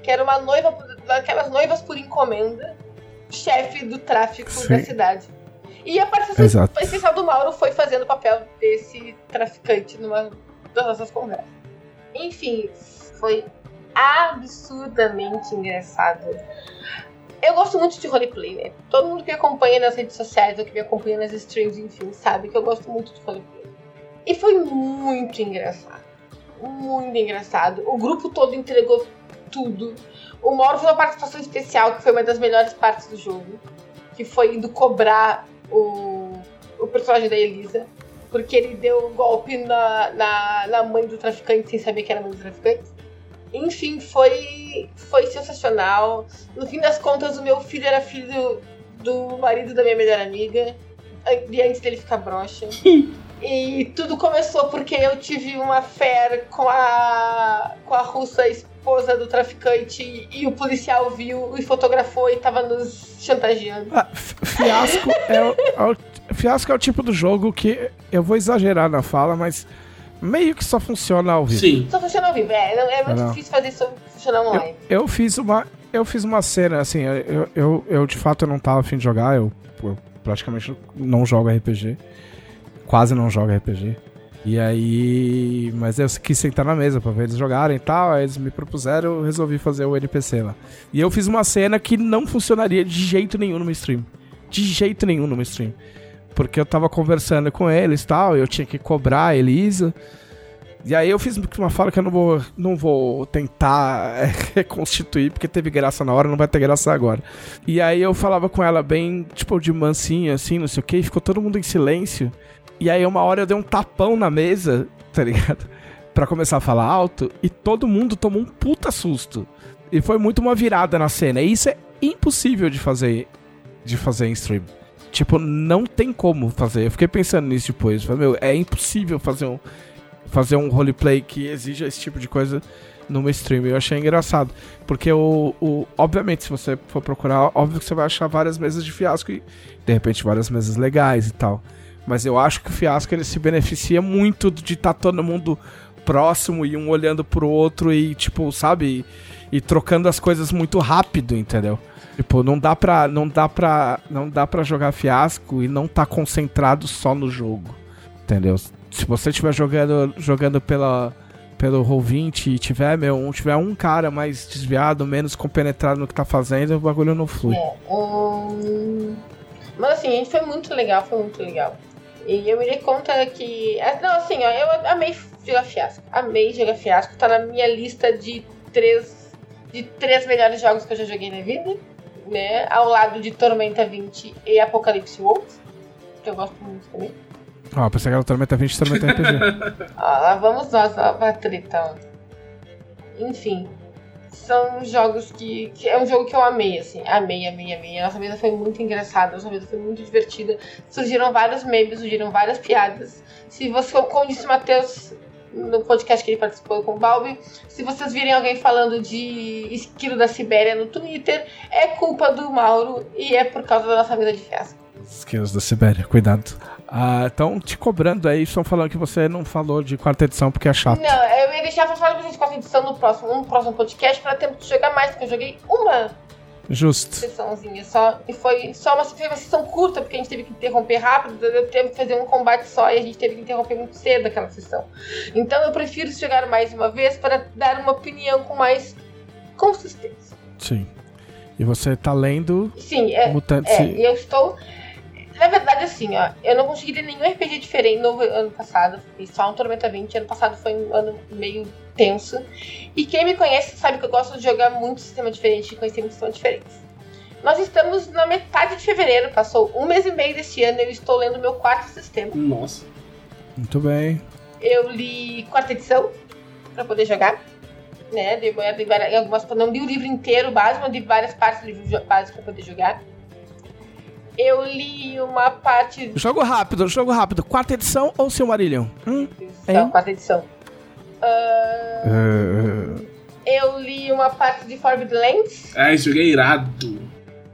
que era uma noiva, daquelas noivas por encomenda, chefe do tráfico da Sim. cidade. E a participação Exato. especial do Mauro foi fazendo o papel desse traficante numa das nossas conversas. Enfim, foi absurdamente engraçado. Eu gosto muito de roleplay, né? Todo mundo que me acompanha nas redes sociais ou que me acompanha nas streams, enfim, sabe que eu gosto muito de roleplay. E foi muito engraçado. Muito engraçado. O grupo todo entregou tudo. O Mauro fez uma participação especial, que foi uma das melhores partes do jogo. Que foi indo cobrar o, o personagem da Elisa. Porque ele deu um golpe na, na, na mãe do traficante sem saber que era mãe do traficante. Enfim, foi, foi sensacional. No fim das contas, o meu filho era filho do marido da minha melhor amiga. E antes dele ficar broxa. E tudo começou porque eu tive uma fé com a, com a russa esposa do traficante e o policial viu e fotografou e tava nos chantageando. Ah, fi- fiasco, é o, é o- fiasco é o tipo do jogo que eu vou exagerar na fala, mas meio que só funciona ao vivo. Sim. Só funciona ao vivo, é, é muito Não. difícil fazer isso funcionar online. Eu fiz uma. Eu fiz uma cena, assim, eu, eu, eu de fato não tava afim de jogar, eu, eu praticamente não jogo RPG. Quase não jogo RPG. E aí. Mas eu quis sentar na mesa pra ver eles jogarem e tal. Aí eles me propuseram, eu resolvi fazer o NPC lá. E eu fiz uma cena que não funcionaria de jeito nenhum numa stream. De jeito nenhum numa stream. Porque eu tava conversando com eles e tal, eu tinha que cobrar a Elisa. E aí eu fiz uma fala que eu não vou, não vou tentar reconstituir, porque teve graça na hora, não vai ter graça agora. E aí eu falava com ela bem, tipo, de mansinha, assim, não sei o que, ficou todo mundo em silêncio. E aí uma hora eu dei um tapão na mesa, tá ligado? Pra começar a falar alto, e todo mundo tomou um puta susto. E foi muito uma virada na cena. E isso é impossível de fazer, de fazer em stream. Tipo, não tem como fazer. Eu fiquei pensando nisso depois. Falei, meu, é impossível fazer um, fazer um roleplay que exija esse tipo de coisa numa stream. Eu achei engraçado. Porque o, o. Obviamente, se você for procurar, óbvio que você vai achar várias mesas de fiasco e de repente várias mesas legais e tal. Mas eu acho que o Fiasco ele se beneficia muito de estar tá todo mundo próximo e um olhando pro outro e, tipo, sabe? E, e trocando as coisas muito rápido, entendeu? Tipo, não dá pra, não dá pra, não dá pra jogar Fiasco e não tá concentrado só no jogo, entendeu? Se você estiver jogando, jogando pela pelo Roll20 e tiver, meu, um, tiver um cara mais desviado, menos compenetrado no que tá fazendo, o bagulho não flui. É, um... Mas assim, foi muito legal, foi muito legal. E eu me dei conta que. É, não, assim, ó, eu amei jogar fiasco. Amei jogar fiasco. Tá na minha lista de três, de três melhores jogos que eu já joguei na vida. Né? Ao lado de Tormenta 20 e Apocalipse Wolves. Que eu gosto muito também. Ó, oh, pensei que era Tormenta 20 e Tormenta RPG. ó, lá vamos nós, ó, pra treta, ó. Enfim são jogos que, que, É um jogo que eu amei, assim. Amei, amei, amei. A nossa mesa foi muito engraçada, a nossa mesa foi muito divertida. Surgiram vários memes, surgiram várias piadas. Se você, como disse o Matheus no podcast que ele participou com o Balbi, se vocês virem alguém falando de esquilo da Sibéria no Twitter, é culpa do Mauro e é por causa da nossa mesa de fiasco. Esquilos da Sibéria, cuidado. Estão ah, te cobrando aí, estão falando que você não falou de quarta edição porque é chato. Não, eu ia deixar pra falar de quarta edição no próximo, no próximo podcast para tempo de jogar mais, porque eu joguei uma Justo. sessãozinha só. E foi só uma, foi uma sessão curta, porque a gente teve que interromper rápido, eu teve que fazer um combate só e a gente teve que interromper muito cedo aquela sessão. Então eu prefiro jogar mais uma vez para dar uma opinião com mais consistência. Sim. E você tá lendo Sim, é, Mutantes é, e eu estou na verdade, assim, ó, eu não consegui ter nenhum RPG diferente no ano passado. Fiz só um Tormenta 20. Ano passado foi um ano meio tenso. E quem me conhece sabe que eu gosto de jogar muito sistema diferente e conhecer muitos sistemas diferentes. Nós estamos na metade de fevereiro, passou um mês e meio deste ano e eu estou lendo meu quarto sistema. Nossa. Muito bem. Eu li quarta edição para poder jogar. Né, de, de, de, algumas, não li o livro inteiro básico, mas li várias partes do livro básico para poder jogar. Eu li uma parte. Jogo rápido, jogo rápido. Quarta edição ou Silmarillion? Hum? Então, quarta edição. Uh... Uh... Eu li uma parte de Forbidden Lands. É, isso é irado.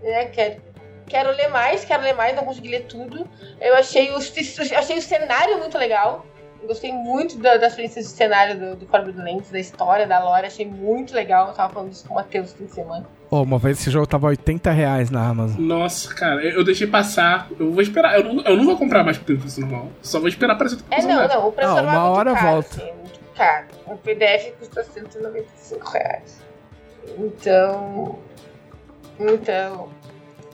É, quero, quero ler mais, quero ler mais, não consegui ler tudo. Eu achei, os, achei o cenário muito legal. Gostei muito da, das experiências de cenário do, do Forbidden Lands, da história, da lore. Achei muito legal. Eu tava falando isso com o Matheus fim de semana. Oh, uma vez esse jogo tava 80 reais na Amazon. Nossa, cara, eu deixei passar. Eu vou esperar. Eu não, eu não vou comprar mais pelo preço normal. Só vou esperar aparecer o preço É, não, não. O preço ah, normal uma é hora caro, volta. Assim, é muito caro. O PDF custa 195 reais. Então. Então.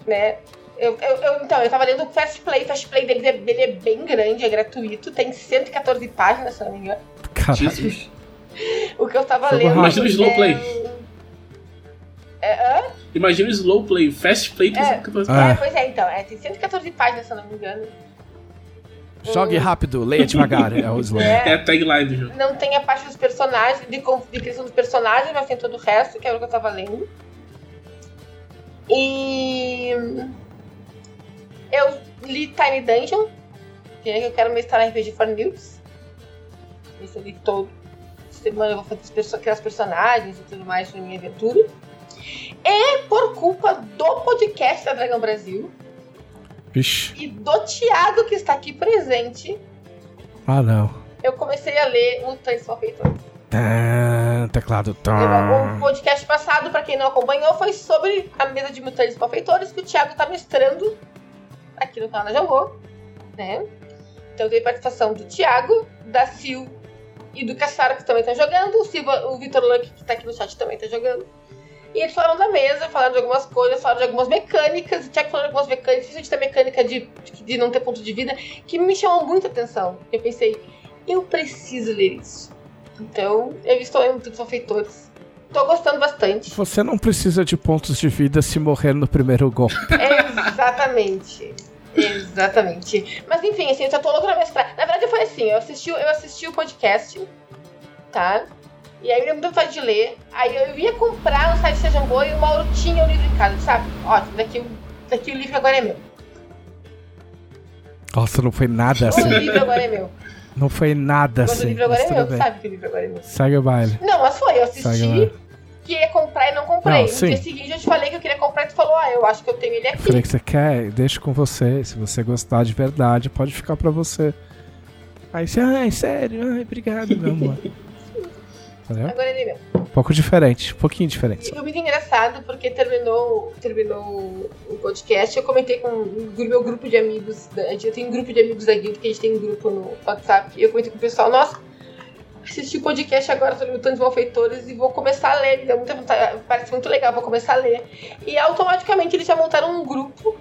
Né? Eu, eu, eu, então, eu tava lendo o Fast Play. O Fast Play dele, é, dele é bem grande, é gratuito. Tem 114 páginas, se não me engano. Caralho. O que eu tava lendo. Imagina o Slow Play. É, Imagina o slow play, fast play tem é, 114 páginas. É, pois é, então. É, tem 114 páginas, se eu não me engano. Jogue hum. rápido, leia devagar, é o slow. É, é a tagline do jogo. Não tem a parte dos personagens, de, de criação dos personagens, mas tem todo o resto, que é o que eu tava lendo. E. Eu li Tiny Dungeon, que eu quero mestrar RPG for News. Esse eu li todo. Semana eu vou fazer criar os personagens e tudo mais na minha aventura. E por culpa do podcast da Dragão Brasil. Vixe. E do Thiago que está aqui presente. Ah, não. Eu comecei a ler Mutantes Malfeitores. Tá, teclado. Tá. O podcast passado, para quem não acompanhou, foi sobre a mesa de Mutantes Malfeitores que o Thiago tá mestrando aqui no canal da Jogou, né? Então tem participação do Thiago, da Sil e do Cassara que também estão jogando. O, Silva, o Vitor Luck, que tá aqui no chat, também tá jogando. E eles falaram da mesa, falaram de algumas coisas, falaram de algumas mecânicas, o Thiago falou de algumas mecânicas, principalmente da mecânica de, de não ter ponto de vida, que me chamou muita atenção. Eu pensei, eu preciso ler isso. Então, eu estou lendo todos os feitores. Tô gostando bastante. Você não precisa de pontos de vida se morrer no primeiro golpe. Exatamente. Exatamente. Mas enfim, assim, eu já tô louco na mestrar. Na verdade, foi assim, eu assisti, eu assisti o podcast, tá? E aí eu me deu vontade de ler. Aí eu ia comprar no site Sejam Boa e o Mauro tinha o livro em casa, sabe? Ótimo, daqui, daqui o livro agora é meu. Nossa, não foi nada assim. O livro agora é meu. Não foi nada Quando assim. o livro agora é meu, bem. sabe que o livro agora é meu. Segue o baile. Não, mas foi, eu assisti. que ia comprar e não comprei. Não, no sim. dia seguinte eu te falei que eu queria comprar e tu falou, ah, eu acho que eu tenho ele Eu aqui. falei que você quer, deixa com você. Se você gostar de verdade, pode ficar pra você. Aí você, ai, sério, ai, obrigado, meu amor. Entendeu? Agora ele é meu. Um pouco diferente, um pouquinho diferente. Foi muito engraçado porque terminou, terminou o podcast. Eu comentei com o meu grupo de amigos. Eu tenho um grupo de amigos da Guild, que a gente tem um grupo no WhatsApp. E eu comentei com o pessoal: Nossa, assisti o podcast agora, tô limitando de malfeitores e vou começar a ler. Me deu muita vontade, parece muito legal, vou começar a ler. E automaticamente eles já montaram um grupo.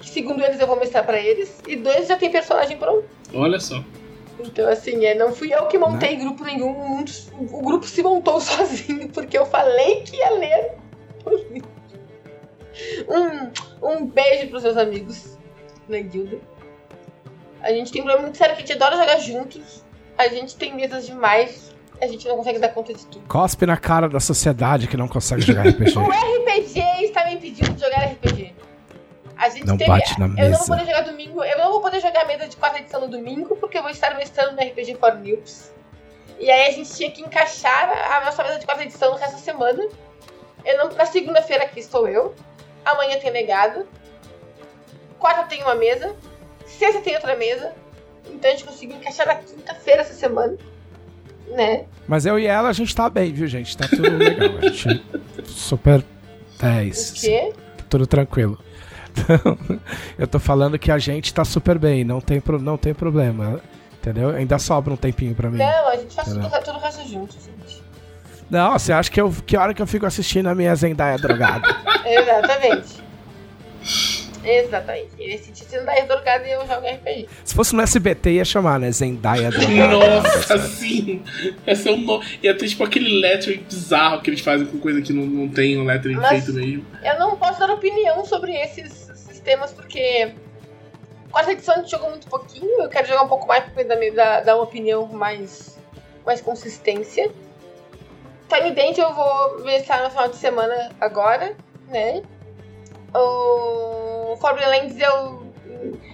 Que segundo eles eu vou mostrar pra eles. E dois já tem personagem pronto. Olha só. Então, assim, é, não fui eu que montei grupo nenhum. um O grupo se montou sozinho, porque eu falei que ia ler. Um, um beijo pros seus amigos na guilda. A gente tem um problema muito sério que a gente adora jogar juntos. A gente tem mesas demais. A gente não consegue dar conta de tudo. Cospe na cara da sociedade que não consegue jogar RPG. O RPG está me impedindo. A gente Não teve- bate na Eu não mesa. vou poder jogar domingo. Eu não vou poder jogar a mesa de quarta edição no domingo, porque eu vou estar mestrando no RPG for News. E aí a gente tinha que encaixar a nossa mesa de quarta edição no resto da semana. Eu não, na segunda-feira aqui estou eu. Amanhã tem negado. Quarta tem uma mesa. Sexta tem outra mesa. Então a gente conseguiu encaixar na quinta-feira essa semana. Né? Mas eu e ela, a gente tá bem, viu, gente? Tá tudo legal. A gente super 10. O quê? Tudo tranquilo. Então, eu tô falando que a gente tá super bem, não tem, pro- não tem problema. Entendeu? Ainda sobra um tempinho pra mim. Não, a gente faz tudo, tudo o resto junto, gente. Não, você acha que, eu, que hora que eu fico assistindo a minha Zendaya drogada? Exatamente. Exatamente. Ele se sentindo da drogada e eu jogo RPG. Se fosse no SBT, ia chamar, né? Zendaya drogada. Nossa, sim. Ia ser um no... Ia ter tipo aquele lettering bizarro que eles fazem com coisa que não, não tem um lettering Mas- feito mesmo. Eu não posso dar opinião sobre esses sistemas porque. Quarta edição a gente jogou muito pouquinho. Eu quero jogar um pouco mais pra dar, dar, uma opinião com mais, mais consistência. Tiny Dent eu vou ver se tá no final de semana agora, né? O Lands eu.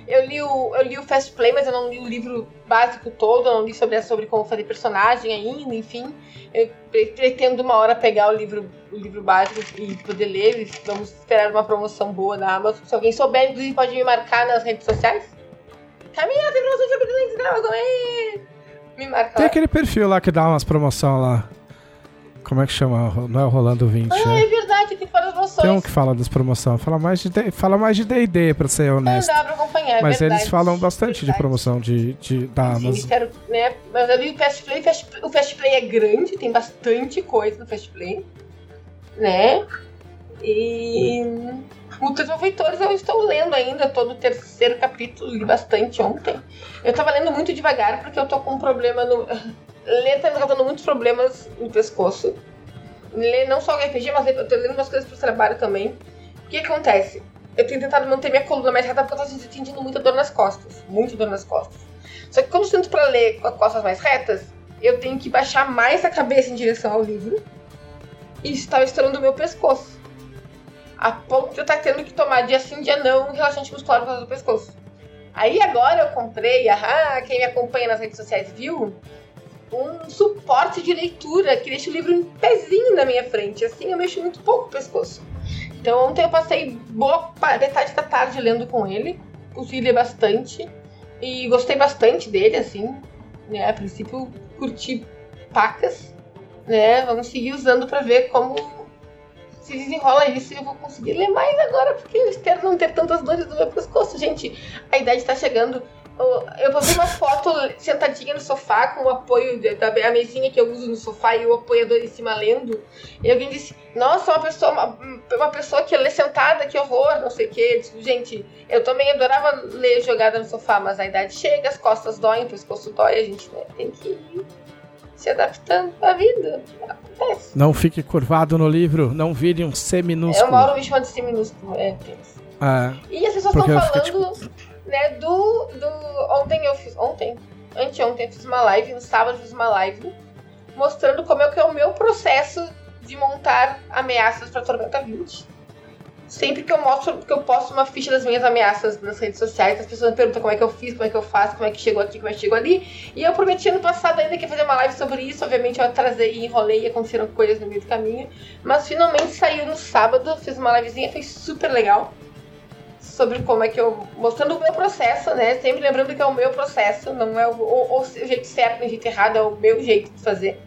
Eu li, o, eu li o Fast Play, mas eu não li o livro básico todo, eu não li sobre, sobre como fazer personagem ainda, enfim. Eu pre- pretendo uma hora pegar o livro, o livro básico e poder ler. Vamos esperar uma promoção boa da Amazon. Se alguém souber, inclusive, pode me marcar nas redes sociais. Camila, tem promoção de Dragon! ê! Me marca Tem lá. aquele perfil lá que dá umas promoção lá. Como é que chama? Não é o Rolando 20, Ah, né? é verdade, tem várias promoções. Tem um que fala das promoções. Fala mais de D- fala mais de D&D, pra ser Não honesto. dá pra acompanhar, é Mas verdade. eles falam bastante de Verdade. promoção de, de, da Sim, Amazon. quero, né? Mas eu li o Fast Play, o Fast, o Play é grande, tem bastante coisa no Fast Play, né? E Muitos Malfeitores eu estou lendo ainda, todo o terceiro capítulo, li bastante ontem. Eu tava lendo muito devagar porque eu tô com um problema no. Ler tá me causando muitos problemas no pescoço. Ler não só RPG, mas eu tô lendo umas coisas pro trabalho também. O que acontece? Eu tenho tentado manter minha coluna mais reta porque eu tô sentindo muita dor nas costas. Muita dor nas costas. Só que quando eu sinto pra ler com as costas mais retas, eu tenho que baixar mais a cabeça em direção ao livro. E isso tava estourando o meu pescoço. A ponto de eu estar tendo que tomar dia sim, dia não, um relaxante muscular por causa do pescoço. Aí agora eu comprei, ah, quem me acompanha nas redes sociais viu, um suporte de leitura que deixa o livro em pezinho na minha frente. Assim eu mexo muito pouco o pescoço. Então ontem eu passei boa metade da tarde lendo com ele. Consegui ler bastante. E gostei bastante dele, assim. Né? A princípio curti pacas. Né? Vamos seguir usando pra ver como se desenrola isso e eu vou conseguir ler mais agora, porque eu espero não ter tantas dores no meu pescoço. Gente, a idade tá chegando. Eu- vou ver uma foto sentadinha no sofá com o apoio da a mesinha que eu uso no sofá e o apoiador em cima lendo. E alguém disse, nossa, uma pessoa, uma, uma pessoa que lê sentada, que horror, não sei o quê. Disse, Gente, eu também adorava ler jogada no sofá, mas a idade chega, as costas doem, o pescoço dói, a gente né, tem que ir se adaptando à vida. Acontece. Não fique curvado no livro, não vire um C É, o minúsculo. Mauro me chama de si minúsculo, é. É, E as pessoas estão fico, falando, né, do, do. Ontem eu fiz. Ontem? Anteontem eu fiz uma live, no sábado eu fiz uma live, mostrando como é que é o meu processo de montar ameaças pra Tormenta 20. Sempre que eu mostro, que eu posto uma ficha das minhas ameaças nas redes sociais, as pessoas me perguntam como é que eu fiz, como é que eu faço, como é que chegou aqui, como é que chegou ali. E eu prometi ano passado ainda que ia fazer uma live sobre isso. Obviamente eu atrasei e enrolei aconteceram coisas no meio do caminho. Mas finalmente saiu no sábado, fiz uma livezinha, foi super legal. Sobre como é que eu. mostrando o meu processo, né? Sempre lembrando que é o meu processo, não é o, o, o jeito certo, o jeito errado, é o meu jeito de fazer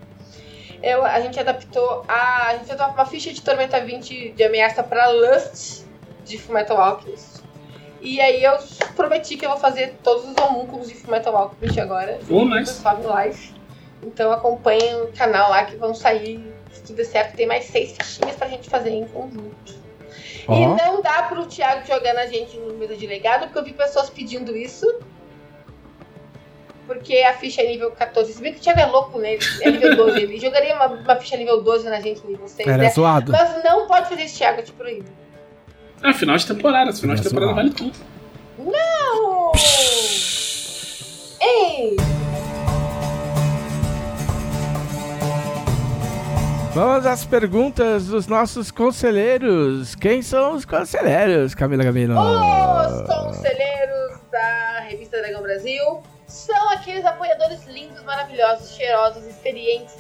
eu, a gente adaptou a. A gente fez uma ficha de Tormenta 20 de ameaça pra Lust de Fullmetal Alchemist. E aí eu prometi que eu vou fazer todos os homúnculos de Fullmetal Alchemist agora. Oh, nice. Live. Então acompanhem o canal lá que vão sair, se tudo der certo, tem mais seis fichinhas pra gente fazer em conjunto. Oh. E não dá pro Thiago jogar na gente no mesa de legado, porque eu vi pessoas pedindo isso porque a ficha é nível 14. Se bem que o Thiago é louco nele, é nível 12. Ele jogaria uma, uma ficha nível 12 na gente nível 6. Era né? zoado. Mas não pode fazer isso, Thiago, eu te proíbo. É, final de temporada. Final de temporada vale tudo. Não! Ei! Vamos às perguntas dos nossos conselheiros. Quem são os conselheiros, Camila Gamino? Os conselheiros da revista Dragão Brasil são aqueles apoiadores lindos, maravilhosos, cheirosos, experientes,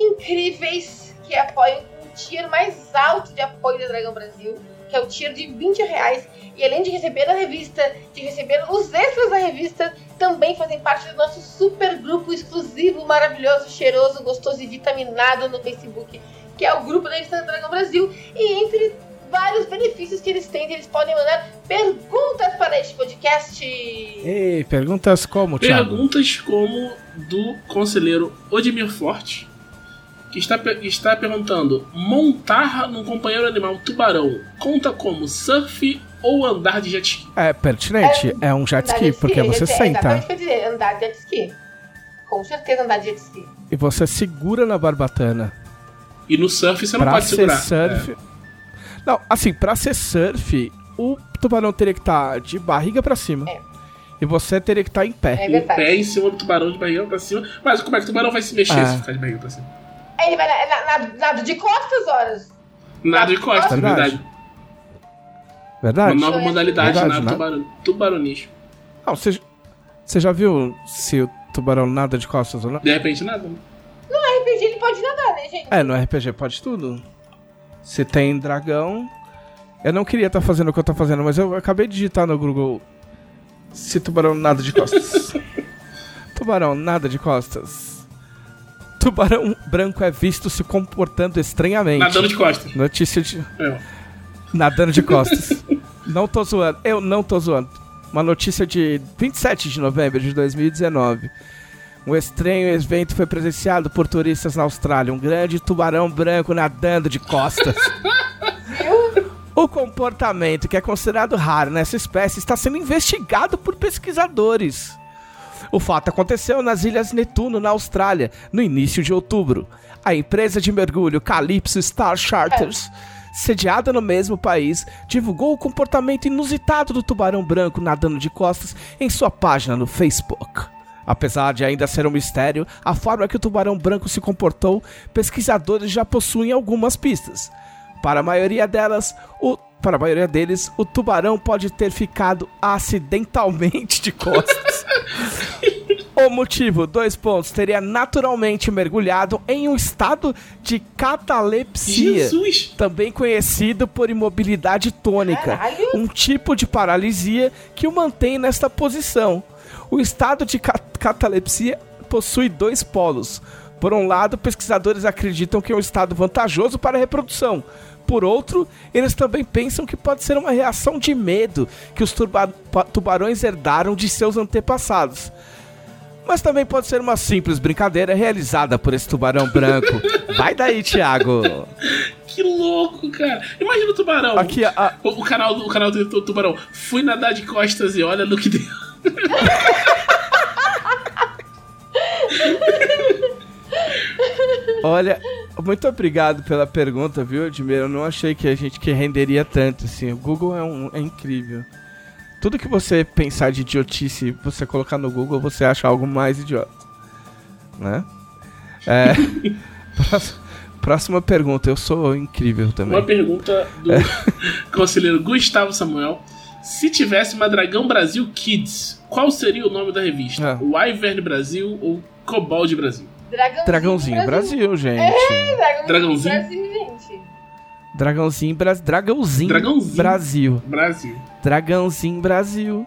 incríveis, que apoiam o tier mais alto de apoio da Dragão Brasil, que é o tier de 20 reais. E além de receber a revista, de receber os extras da revista, também fazem parte do nosso super grupo exclusivo, maravilhoso, cheiroso, gostoso e vitaminado no Facebook, que é o grupo da revista Dragão Brasil. E entre vários benefícios que eles têm. Eles podem mandar perguntas para este podcast. Ei, perguntas como, Thiago? Perguntas como do conselheiro Odimir Forte, que está, está perguntando: montar num companheiro animal tubarão conta como surf ou andar de jet ski? É pertinente, é, é um jet ski, jet porque você é, senta. Exatamente o que eu dizer, andar de jet ski. Com certeza andar de jet ski. E você segura na barbatana. E no surf você não pra pode segurar. Surf, é. Não, assim, pra ser surf, o tubarão teria que estar tá de barriga pra cima. É. E você teria que estar tá em pé. É em pé em cima do tubarão de barriga pra cima. Mas como é que o tubarão vai se mexer é. se ficar de barriga pra cima? Ele vai nada de costas, horas. Nada de costas, verdade. verdade. Verdade. Uma nova modalidade, verdade, nada né? tubarão, tubaronicho. Não, você, você já viu se o tubarão nada de costas ou não? De repente nada. Né? No RPG ele pode nadar, né, gente? É, no RPG pode tudo. Se tem dragão. Eu não queria estar tá fazendo o que eu tô fazendo, mas eu acabei de digitar no Google. Se tubarão nada de costas. tubarão nada de costas. Tubarão branco é visto se comportando estranhamente. Nadando de costas. Notícia de. É. Nadando de costas. não tô zoando. Eu não tô zoando. Uma notícia de 27 de novembro de 2019. Um estranho evento foi presenciado por turistas na Austrália. Um grande tubarão branco nadando de costas. o comportamento, que é considerado raro nessa espécie, está sendo investigado por pesquisadores. O fato aconteceu nas Ilhas Netuno, na Austrália, no início de outubro. A empresa de mergulho Calypso Star Charters, sediada no mesmo país, divulgou o comportamento inusitado do tubarão branco nadando de costas em sua página no Facebook. Apesar de ainda ser um mistério, a forma que o tubarão branco se comportou, pesquisadores já possuem algumas pistas. Para a maioria delas, o para a maioria deles, o tubarão pode ter ficado acidentalmente de costas. o motivo, dois pontos, teria naturalmente mergulhado em um estado de catalepsia, Jesus. também conhecido por imobilidade tônica, Caralho. um tipo de paralisia que o mantém nesta posição. O estado de catalepsia possui dois polos. Por um lado, pesquisadores acreditam que é um estado vantajoso para a reprodução. Por outro, eles também pensam que pode ser uma reação de medo que os tubarões herdaram de seus antepassados. Mas também pode ser uma simples brincadeira realizada por esse tubarão branco. Vai daí, Thiago! Que louco, cara! Imagina o tubarão. Aqui, a... o, o, canal, o canal do tubarão. Fui nadar de costas e olha no que deu. Olha, muito obrigado pela pergunta, viu, Edmir? Eu não achei que a gente que renderia tanto, assim. O Google é, um, é incrível. Tudo que você pensar de idiotice, você colocar no Google, você acha algo mais idiota. Né? É, próxima pergunta. Eu sou incrível também. Uma pergunta do conselheiro Gustavo Samuel. Se tivesse uma Dragão Brasil Kids, qual seria o nome da revista? Ah. Wyvern Brasil ou Cobalt Brasil? Dragãozinho, Dragãozinho Brasil, gente. Dragãozinho, Dragãozinho. Brasil, gente. Dragãozinho, Bra... Dragãozinho, Dragãozinho. Brasil. Brasil. Dragãozinho Brasil.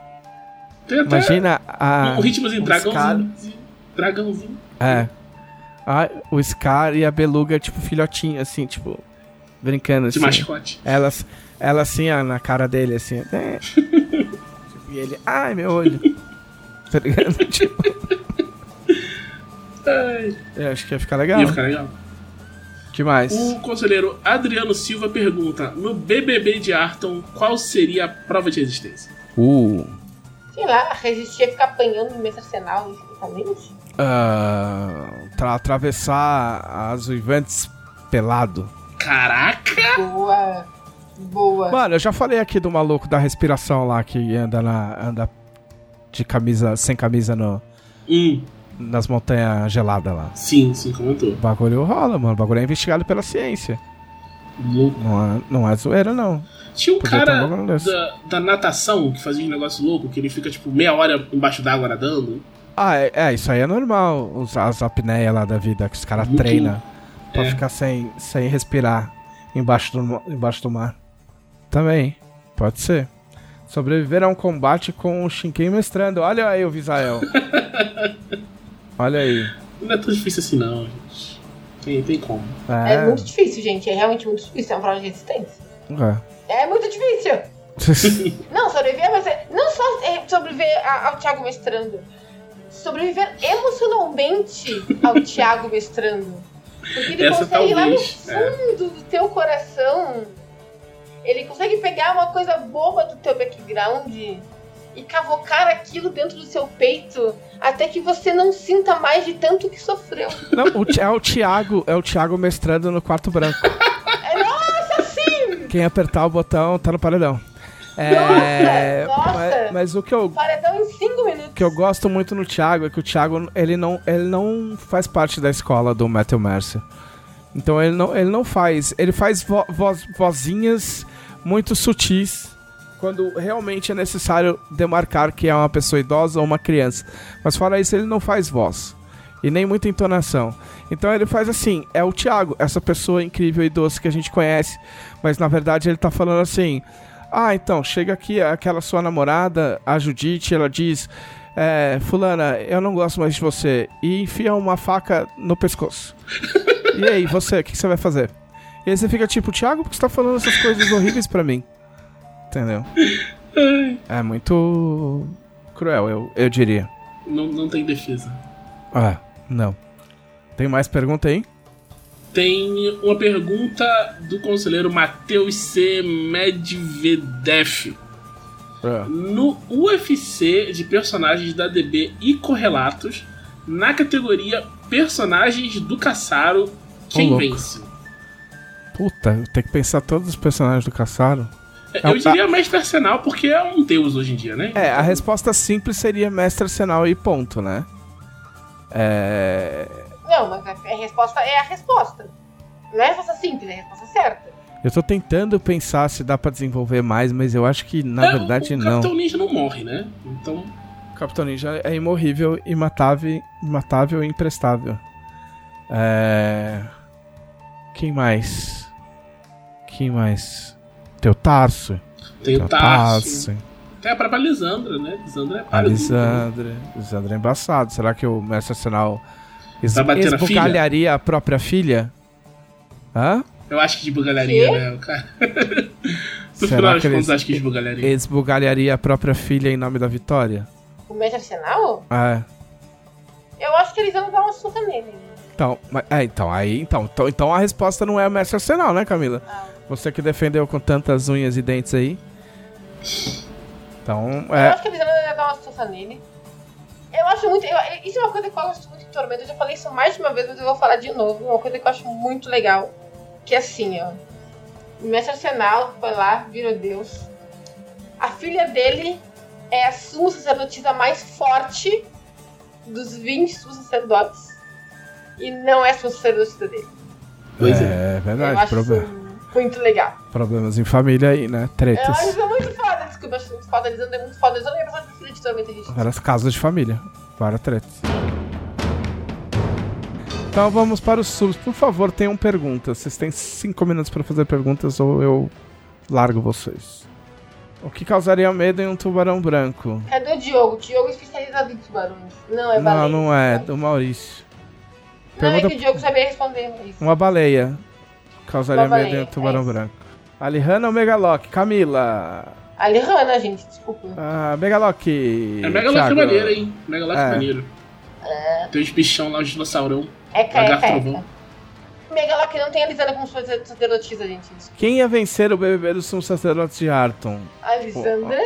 Tem até Imagina a. um ritmozinho, o dragãozinho. Scar- Dragãozinho. É. Ah, o Scar e a Beluga, tipo, filhotinho, assim, tipo, brincando De assim. mascote. Ela, ela assim, ó, na cara dele, assim. É. Tipo, e ele, ai, meu olho. Tá ligado? Tipo, Ai, eu acho que ia ficar legal. ia ficar legal. que mais? O conselheiro Adriano Silva pergunta: No BBB de Arton, qual seria a prova de resistência? Uh. Sei lá, resistir a ficar apanhando no mesmo arsenal infinitamente. ah, tra- atravessar as uivantes pelado. Caraca! Boa. Boa. Mano, eu já falei aqui do maluco da respiração lá que anda na. anda de camisa, sem camisa no, Hum, nas montanhas geladas lá. sim, sim, comentou. O bagulho rola, mano. O bagulho é investigado pela ciência. Louco. Não é, não é zoeira, não. Tinha um Podia cara um da, da natação que fazia um negócio louco, que ele fica tipo meia hora embaixo d'água nadando. Ah, é, é, isso aí é normal. Os, as apneias lá da vida que os caras treinam pra é. ficar sem, sem respirar embaixo do, embaixo do mar. Também, pode ser. Sobreviver a um combate com o Shinken mestrando. Olha aí o Visael. Olha aí. Não é tão difícil assim, não, gente. Tem, tem como. É. É, muito difícil, gente. É realmente muito difícil. É uma prova de resistência. é. É muito difícil. Não, sobreviver, mas é, não só é, sobreviver ao Thiago mestrando. Sobreviver emocionalmente ao Thiago mestrando. Porque ele Essa consegue ir lá no talvez, é. fundo do teu coração. Ele consegue pegar uma coisa boba do teu background e cavocar aquilo dentro do seu peito até que você não sinta mais de tanto que sofreu. Não, é o Thiago, é o Thiago mestrando no quarto branco. Nossa, sim! Quem apertar o botão tá no paredão. É, Nossa, nossa. Mas, mas o que eu, Paredão em 5 minutos. que eu gosto muito no Thiago é que o Thiago ele não, ele não faz parte da escola do Matthew Mercer. Então ele não, ele não faz. Ele faz vo- voz- vozinhas muito sutis quando realmente é necessário demarcar que é uma pessoa idosa ou uma criança. Mas fora isso, ele não faz voz. E nem muita entonação. Então ele faz assim: é o Thiago, essa pessoa incrível e doce que a gente conhece. Mas na verdade ele tá falando assim. Ah, então, chega aqui aquela sua namorada, a Judite, ela diz: é, Fulana, eu não gosto mais de você. E enfia uma faca no pescoço. e aí, você, o que, que você vai fazer? E aí você fica tipo, Thiago, por que você tá falando essas coisas horríveis pra mim? Entendeu? É muito cruel, eu, eu diria. Não, não tem defesa. Ah, não. Tem mais pergunta aí? Tem uma pergunta do conselheiro Matheus C. Medvedev. Ah. No UFC de personagens da DB e correlatos, na categoria personagens do Caçaro, quem louco. vence? Puta, tenho que pensar todos os personagens do Caçaro. Eu diria Mestre Arsenal porque é um deus hoje em dia, né? É, a resposta simples seria Mestre Arsenal e ponto, né? É. Não, mas a resposta é a resposta. Não é a resposta simples, é a resposta certa. Eu tô tentando pensar se dá pra desenvolver mais, mas eu acho que na É, verdade o, o não. Capitão Ninja não morre, né? Então, Capitão Ninja é imorrível, imatável, imatável e imprestável. É... Quem mais? Quem mais? Teu Tarso. tem o Tarso. Tem a própria Lisandra, né? Lisandra é A para Lisandra. Lisandra é embaçado. Será que o Mestre Arsenal es esbugalharia a própria filha? Hã? Eu acho que esbugalharia, né? O cara. no Será final que eles- contas, acho que esbugalharia. Esbugalharia a própria filha em nome da vitória? O Mestre Arsenal? É. Eu acho que eles vão dar uma surra nele. Então, mas- é, então, aí, então, então, então a resposta não é o Mestre Arsenal, né, Camila? Ah. Você que defendeu com tantas unhas e dentes aí. Então, Eu é. acho que eles vão dar uma surra nele. Eu acho muito. eu- isso é uma coisa que eu gosto muito de Tormento. Eu já falei isso mais de uma vez, mas eu vou falar de novo. Uma coisa que eu acho muito legal. Que é assim, ó. O Mestre Arsenal foi lá, virou Deus. A filha dele é a suma sacerdotisa mais forte dos 20 sumos sacerdotes. E não é a suma sacerdotisa dele. Pois é. É Eu verdade, acho proble- isso muito legal. problemas em família aí, né? Tretas. acho isso muito foda, desculpa, acho muito foda. A Lisandra é muito foda. A Lisandra é a personagem preferida de Tormenta Regis. Várias casas de família. Várias tretas. Então vamos para os subs. Por favor, tenham perguntas. Vocês têm cinco minutos para fazer perguntas ou eu largo vocês. O que causaria medo em um tubarão branco? Cadê o Diogo? O Diogo é especializado em tubarões. Não, é baleia. Não, não é. Do Maurício. Não é Pergunta- que o Diogo sabia responder isso. Uma baleia. Causaria Uma medo em um tubarão é branco. Alihana ou Megalock? Camila. A Lihana, gente, desculpa. Ah, Megalock. É Megalock é Thiago. maneiro, hein? Megalock é É. maneiro. Tem uns bichão lá, os dinossaurão. Lagarto eca, trovão. eca. Megalock não tem a Lisandra como sua sacerdotisa, gente. Quem ia vencer o BBB dos Sumos Sacerdotes de Arton? A Lisandra...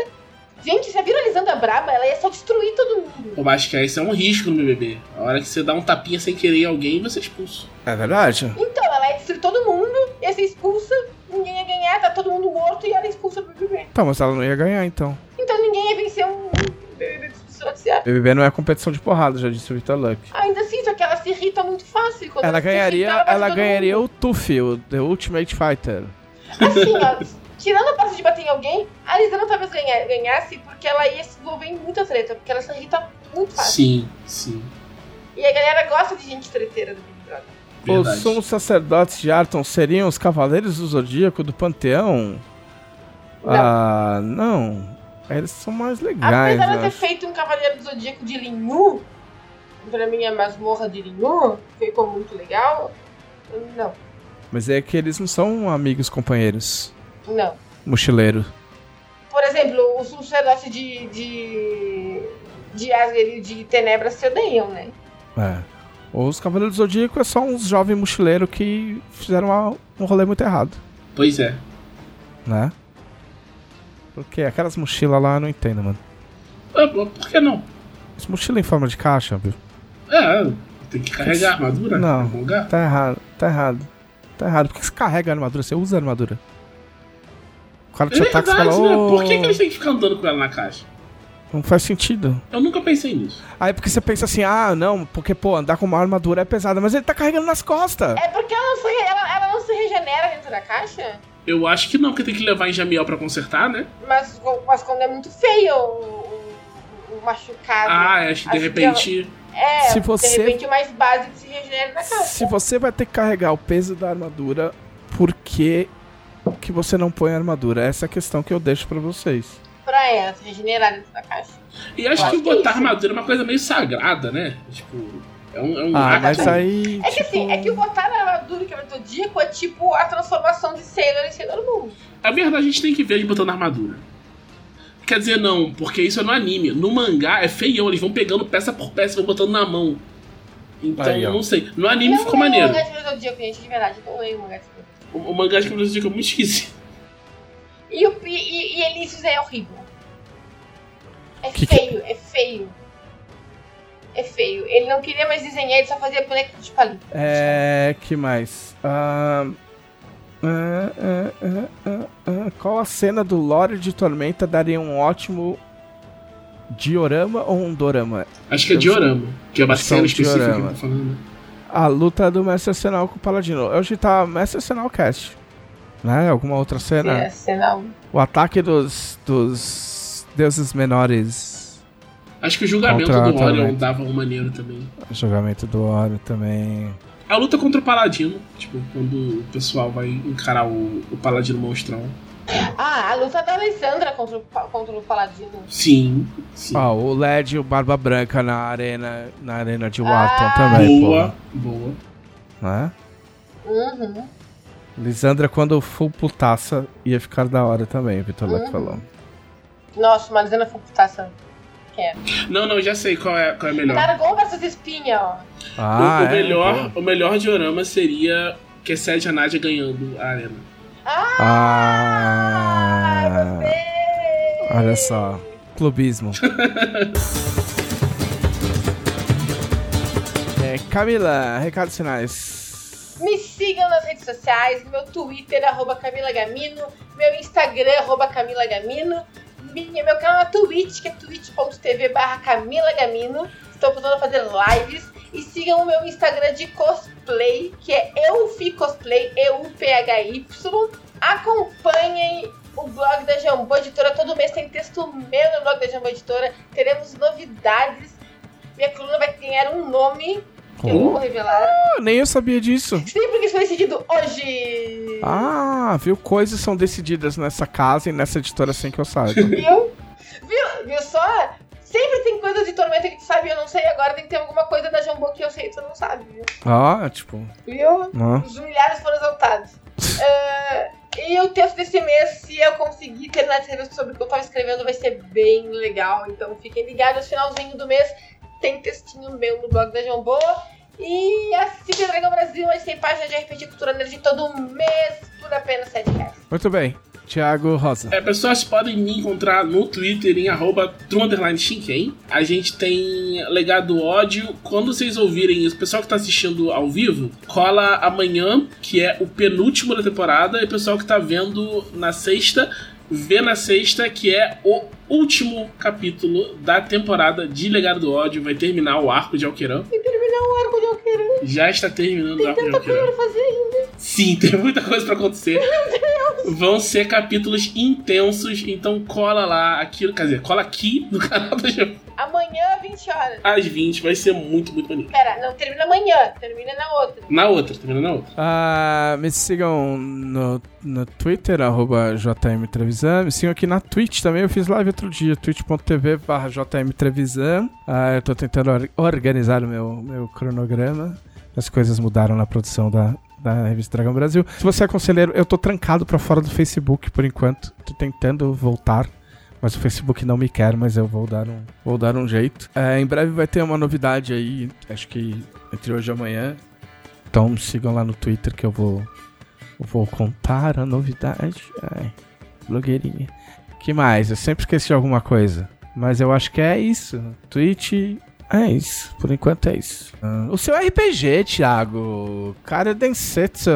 Gente, viram a Lisandra braba? Ela ia só destruir todo mundo. Eu acho que esse é um risco no BBB. A hora que você dá um tapinha sem querer em alguém, você é expulso. É verdade? Então, ela ia destruir todo mundo, ia ser expulsa, ninguém ia ganhar, tá todo mundo morto e ela é expulsa do BBB. Então, mas ela não ia ganhar, então. Então ninguém ia vencer um BBB dos Sacerdotes. BBB não é competição de porrada, já disse o Vitor Luck. Ainda assim, só que ela se irrita muito fácil. Quando Ela se irrita, ganharia, bate ela todo ganharia mundo. o Tufi, o The Ultimate Fighter. Assim, ó, tirando a parte de bater em alguém, a Lisandra talvez ganha- ganhasse porque ela ia se envolver em muita treta, porque ela se irrita muito fácil. Sim, sim. E a galera gosta de gente treteira do Big Brother. Os sumos sacerdotes de Arton seriam os Cavaleiros do Zodíaco do Panteão? Não. Ah, não. Eles são mais legais, Apesar de ter acho. feito um Cavaleiro do Zodíaco de Linhu, pra mim a masmorra de Linhu, ficou muito legal. Não, Mas é que eles não são amigos companheiros. Não. Mochileiro. Por exemplo, os sacerdotes de. de. de Asgard e de Tenebras se odeiam, né? É. Os Cavaleiros do Zodíaco é só uns jovens mochileiros que fizeram uma- um rolê muito errado, Pois é. né? Porque aquelas mochilas lá eu não entendo, mano. Ah, Por que não? Essa mochila em forma de caixa, viu? É, tem que carregar a armadura. Não. em algum lugar. Tá errado, tá errado. Tá errado. Por que você carrega a armadura? Você usa a armadura. O cara É te ataca e fala, né? "Ô, Por que, que eles têm que ficar andando com ela na caixa? Não faz sentido. Eu nunca pensei nisso. Aí porque você pensa assim, ah, não, porque, pô, andar com uma armadura é pesada, mas ele tá carregando nas costas. É porque ela não se, ela, ela não se regenera dentro da caixa? Eu acho que não, porque tem que levar em Jamiel pra consertar, né? Mas, mas quando é muito feio o, o- o machucado. Ah, acho que de repente. É, Se você- de repente o mais básico se regenera na caixa. Se você vai ter que carregar o peso da armadura, por que, que você não põe a armadura? Essa é a questão que eu deixo pra vocês. Pra ela se regenerar dentro da caixa. E acho Eu que acho que é botar isso. armadura é uma coisa meio sagrada, né? Tipo, é um, é um Ah, mas aí. É que tipo, assim, é que o botar a armadura que é do Zodíaco é tipo a transformação de Sailor em Sailor Moon. A verdade, a gente tem que ver eles botando armadura. Quer dizer, não, porque isso é no anime. No mangá é feião, eles vão pegando peça por peça e vão botando na mão. Então, Aí, não sei. No anime ficou não leio maneiro. o mangá de Zodíaco, gente, de verdade. Não leio o mangá de. O, o mangá de Cavaleiros do Zodíaco é muito esquisito. E, o, e, e, e Elísios é horrível. É Que que- feio, é feio. É feio. Ele não queria mais desenhar, ele só fazia boneco de palito. É. que mais? Ah, ah, ah, ah, ah, ah, qual a cena do Lore de Tormenta daria um ótimo diorama ou um dorama? Acho que é diorama, que é uma que é um cena específica que eu tô falando. A luta do Mestre Arsenal com o Paladino. Hoje tá Mestre Arsenal Cast. Né? Alguma outra cena? É, cena O ataque dos, dos deuses menores. Acho que o julgamento Contra do Orion dava um maneiro também. O julgamento do Oro também. A luta contra o Paladino, tipo, quando o pessoal vai encarar o, o Paladino monstrão. Ah, a luta da Alessandra contra o, contra o Paladino. Sim, sim. Ó, o LED e o Barba Branca na arena, na arena de Ah, Watton também, boa, boa. pô. Né? Uhum. Lisandra, quando for putaça, ia ficar da hora também, o Vitor Uhum. falou. Nossa, uma Lisandra foi putaça. Quero. Não, não, já sei qual é, qual é melhor. Nargon versus Espinha, ó. Ah, o, o é, melhor, o melhor diorama seria que a Nádia ganhando a arena. Ah, Gostei! olha só. Clubismo. é, Camila, recados finais. Me sigam nas redes sociais, meu Twitter, arroba Camila Gamino, meu Instagram, arroba Camila Gamino, minha, meu canal na Twitch, que é twitch.tv barra Camila Gamino. Estou voltando a fazer lives. E sigam o meu Instagram de cosplay que é Eufi Cosplay, E-U-P-H-Y. Acompanhem o blog da Jambô Editora. Todo mês tem texto meu no blog da Jambô Editora. Teremos novidades. Minha coluna vai ganhar um nome que eu não vou revelar. Ah, nem eu sabia disso. Sim, porque isso foi decidido hoje. Ah, viu? Coisas são decididas nessa casa e nessa editora sem que eu saiba. Viu? Viu? Viu só? Sempre tem coisa de tormenta que tu sabe e eu não sei. Agora tem que ter alguma coisa da Jambô que eu sei e tu não sabe, viu? Ah, tipo. Viu? Ah. Os humilhados foram exaltados. Ah, e o texto desse mês, se eu conseguir terminar essa revista sobre o que eu tava escrevendo, vai ser bem legal. Então fiquem ligados, finalzinho do mês tem textinho meu no blog da Jambô. E assiste Dragão Brasil, a gente tem página de RPG Cultura Nerd todo mês por apenas 7 reais. Muito bem. Thiago Rosa. É, pessoas podem me encontrar no Twitter em arroba. A gente tem legado ódio. Quando vocês ouvirem isso, o pessoal que tá assistindo ao vivo, cola amanhã, que é o penúltimo da temporada, e o pessoal que tá vendo na sexta, vê na sexta, que é o último capítulo da temporada de Legado do Ódio. Vai terminar o arco de Alqueran. E terminar o arco de Alqueran. Já está terminando o Tem arco de tanta coisa pra fazer ainda. Sim, tem muita coisa pra acontecer. Vão ser capítulos intensos, então cola lá, aqui, quer dizer, cola aqui no canal da Jambô Amanhã, 20 horas. às 20, vai ser muito, muito bonito. Pera, não termina amanhã, termina na outra. Na outra, termina na outra. Ah, me sigam no, no Twitter, arroba JM Trevisan. Me sigam aqui na Twitch também. Eu fiz live outro dia, twitch.tv barra JM Trevisan. Ah, eu tô tentando or- organizar o meu, meu cronograma. As coisas mudaram na produção da, da revista Dragão Brasil. Se você é conselheiro, eu tô trancado pra fora do Facebook por enquanto. Tô tentando voltar. Mas o Facebook não me quer, mas eu vou dar um, vou dar um jeito. É, em breve vai ter uma novidade aí, acho que entre hoje e amanhã. Então sigam lá no Twitter que eu vou, eu vou contar a novidade. Ai, blogueirinha. que mais? Eu sempre esqueci alguma coisa. Mas eu acho que é isso. Twitch. É isso. Por enquanto é isso. Ah, o seu RPG, Thiago. Cara Densetsu.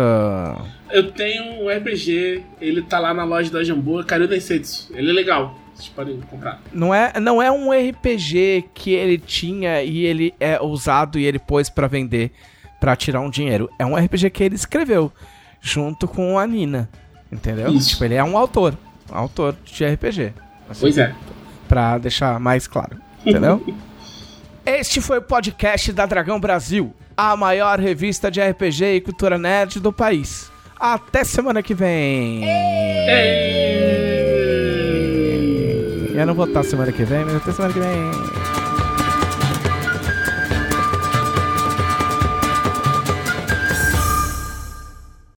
Eu tenho um RPG, ele tá lá na loja da Jambô, Karyu Densetsu. Ele é legal, vocês podem comprar. Não é, não é um RPG que ele tinha e ele é usado e ele pôs pra vender pra tirar um dinheiro. É um RPG que ele escreveu junto com a Nina. Entendeu? Isso. Tipo, ele é um autor. Um autor de RPG. Assim, Pois é. Pra deixar mais claro. Entendeu? este foi o podcast da Dragão Brasil, a maior revista de RPG e cultura nerd do país. Até semana que vem. Eu não vou estar semana que vem, mas até semana que vem.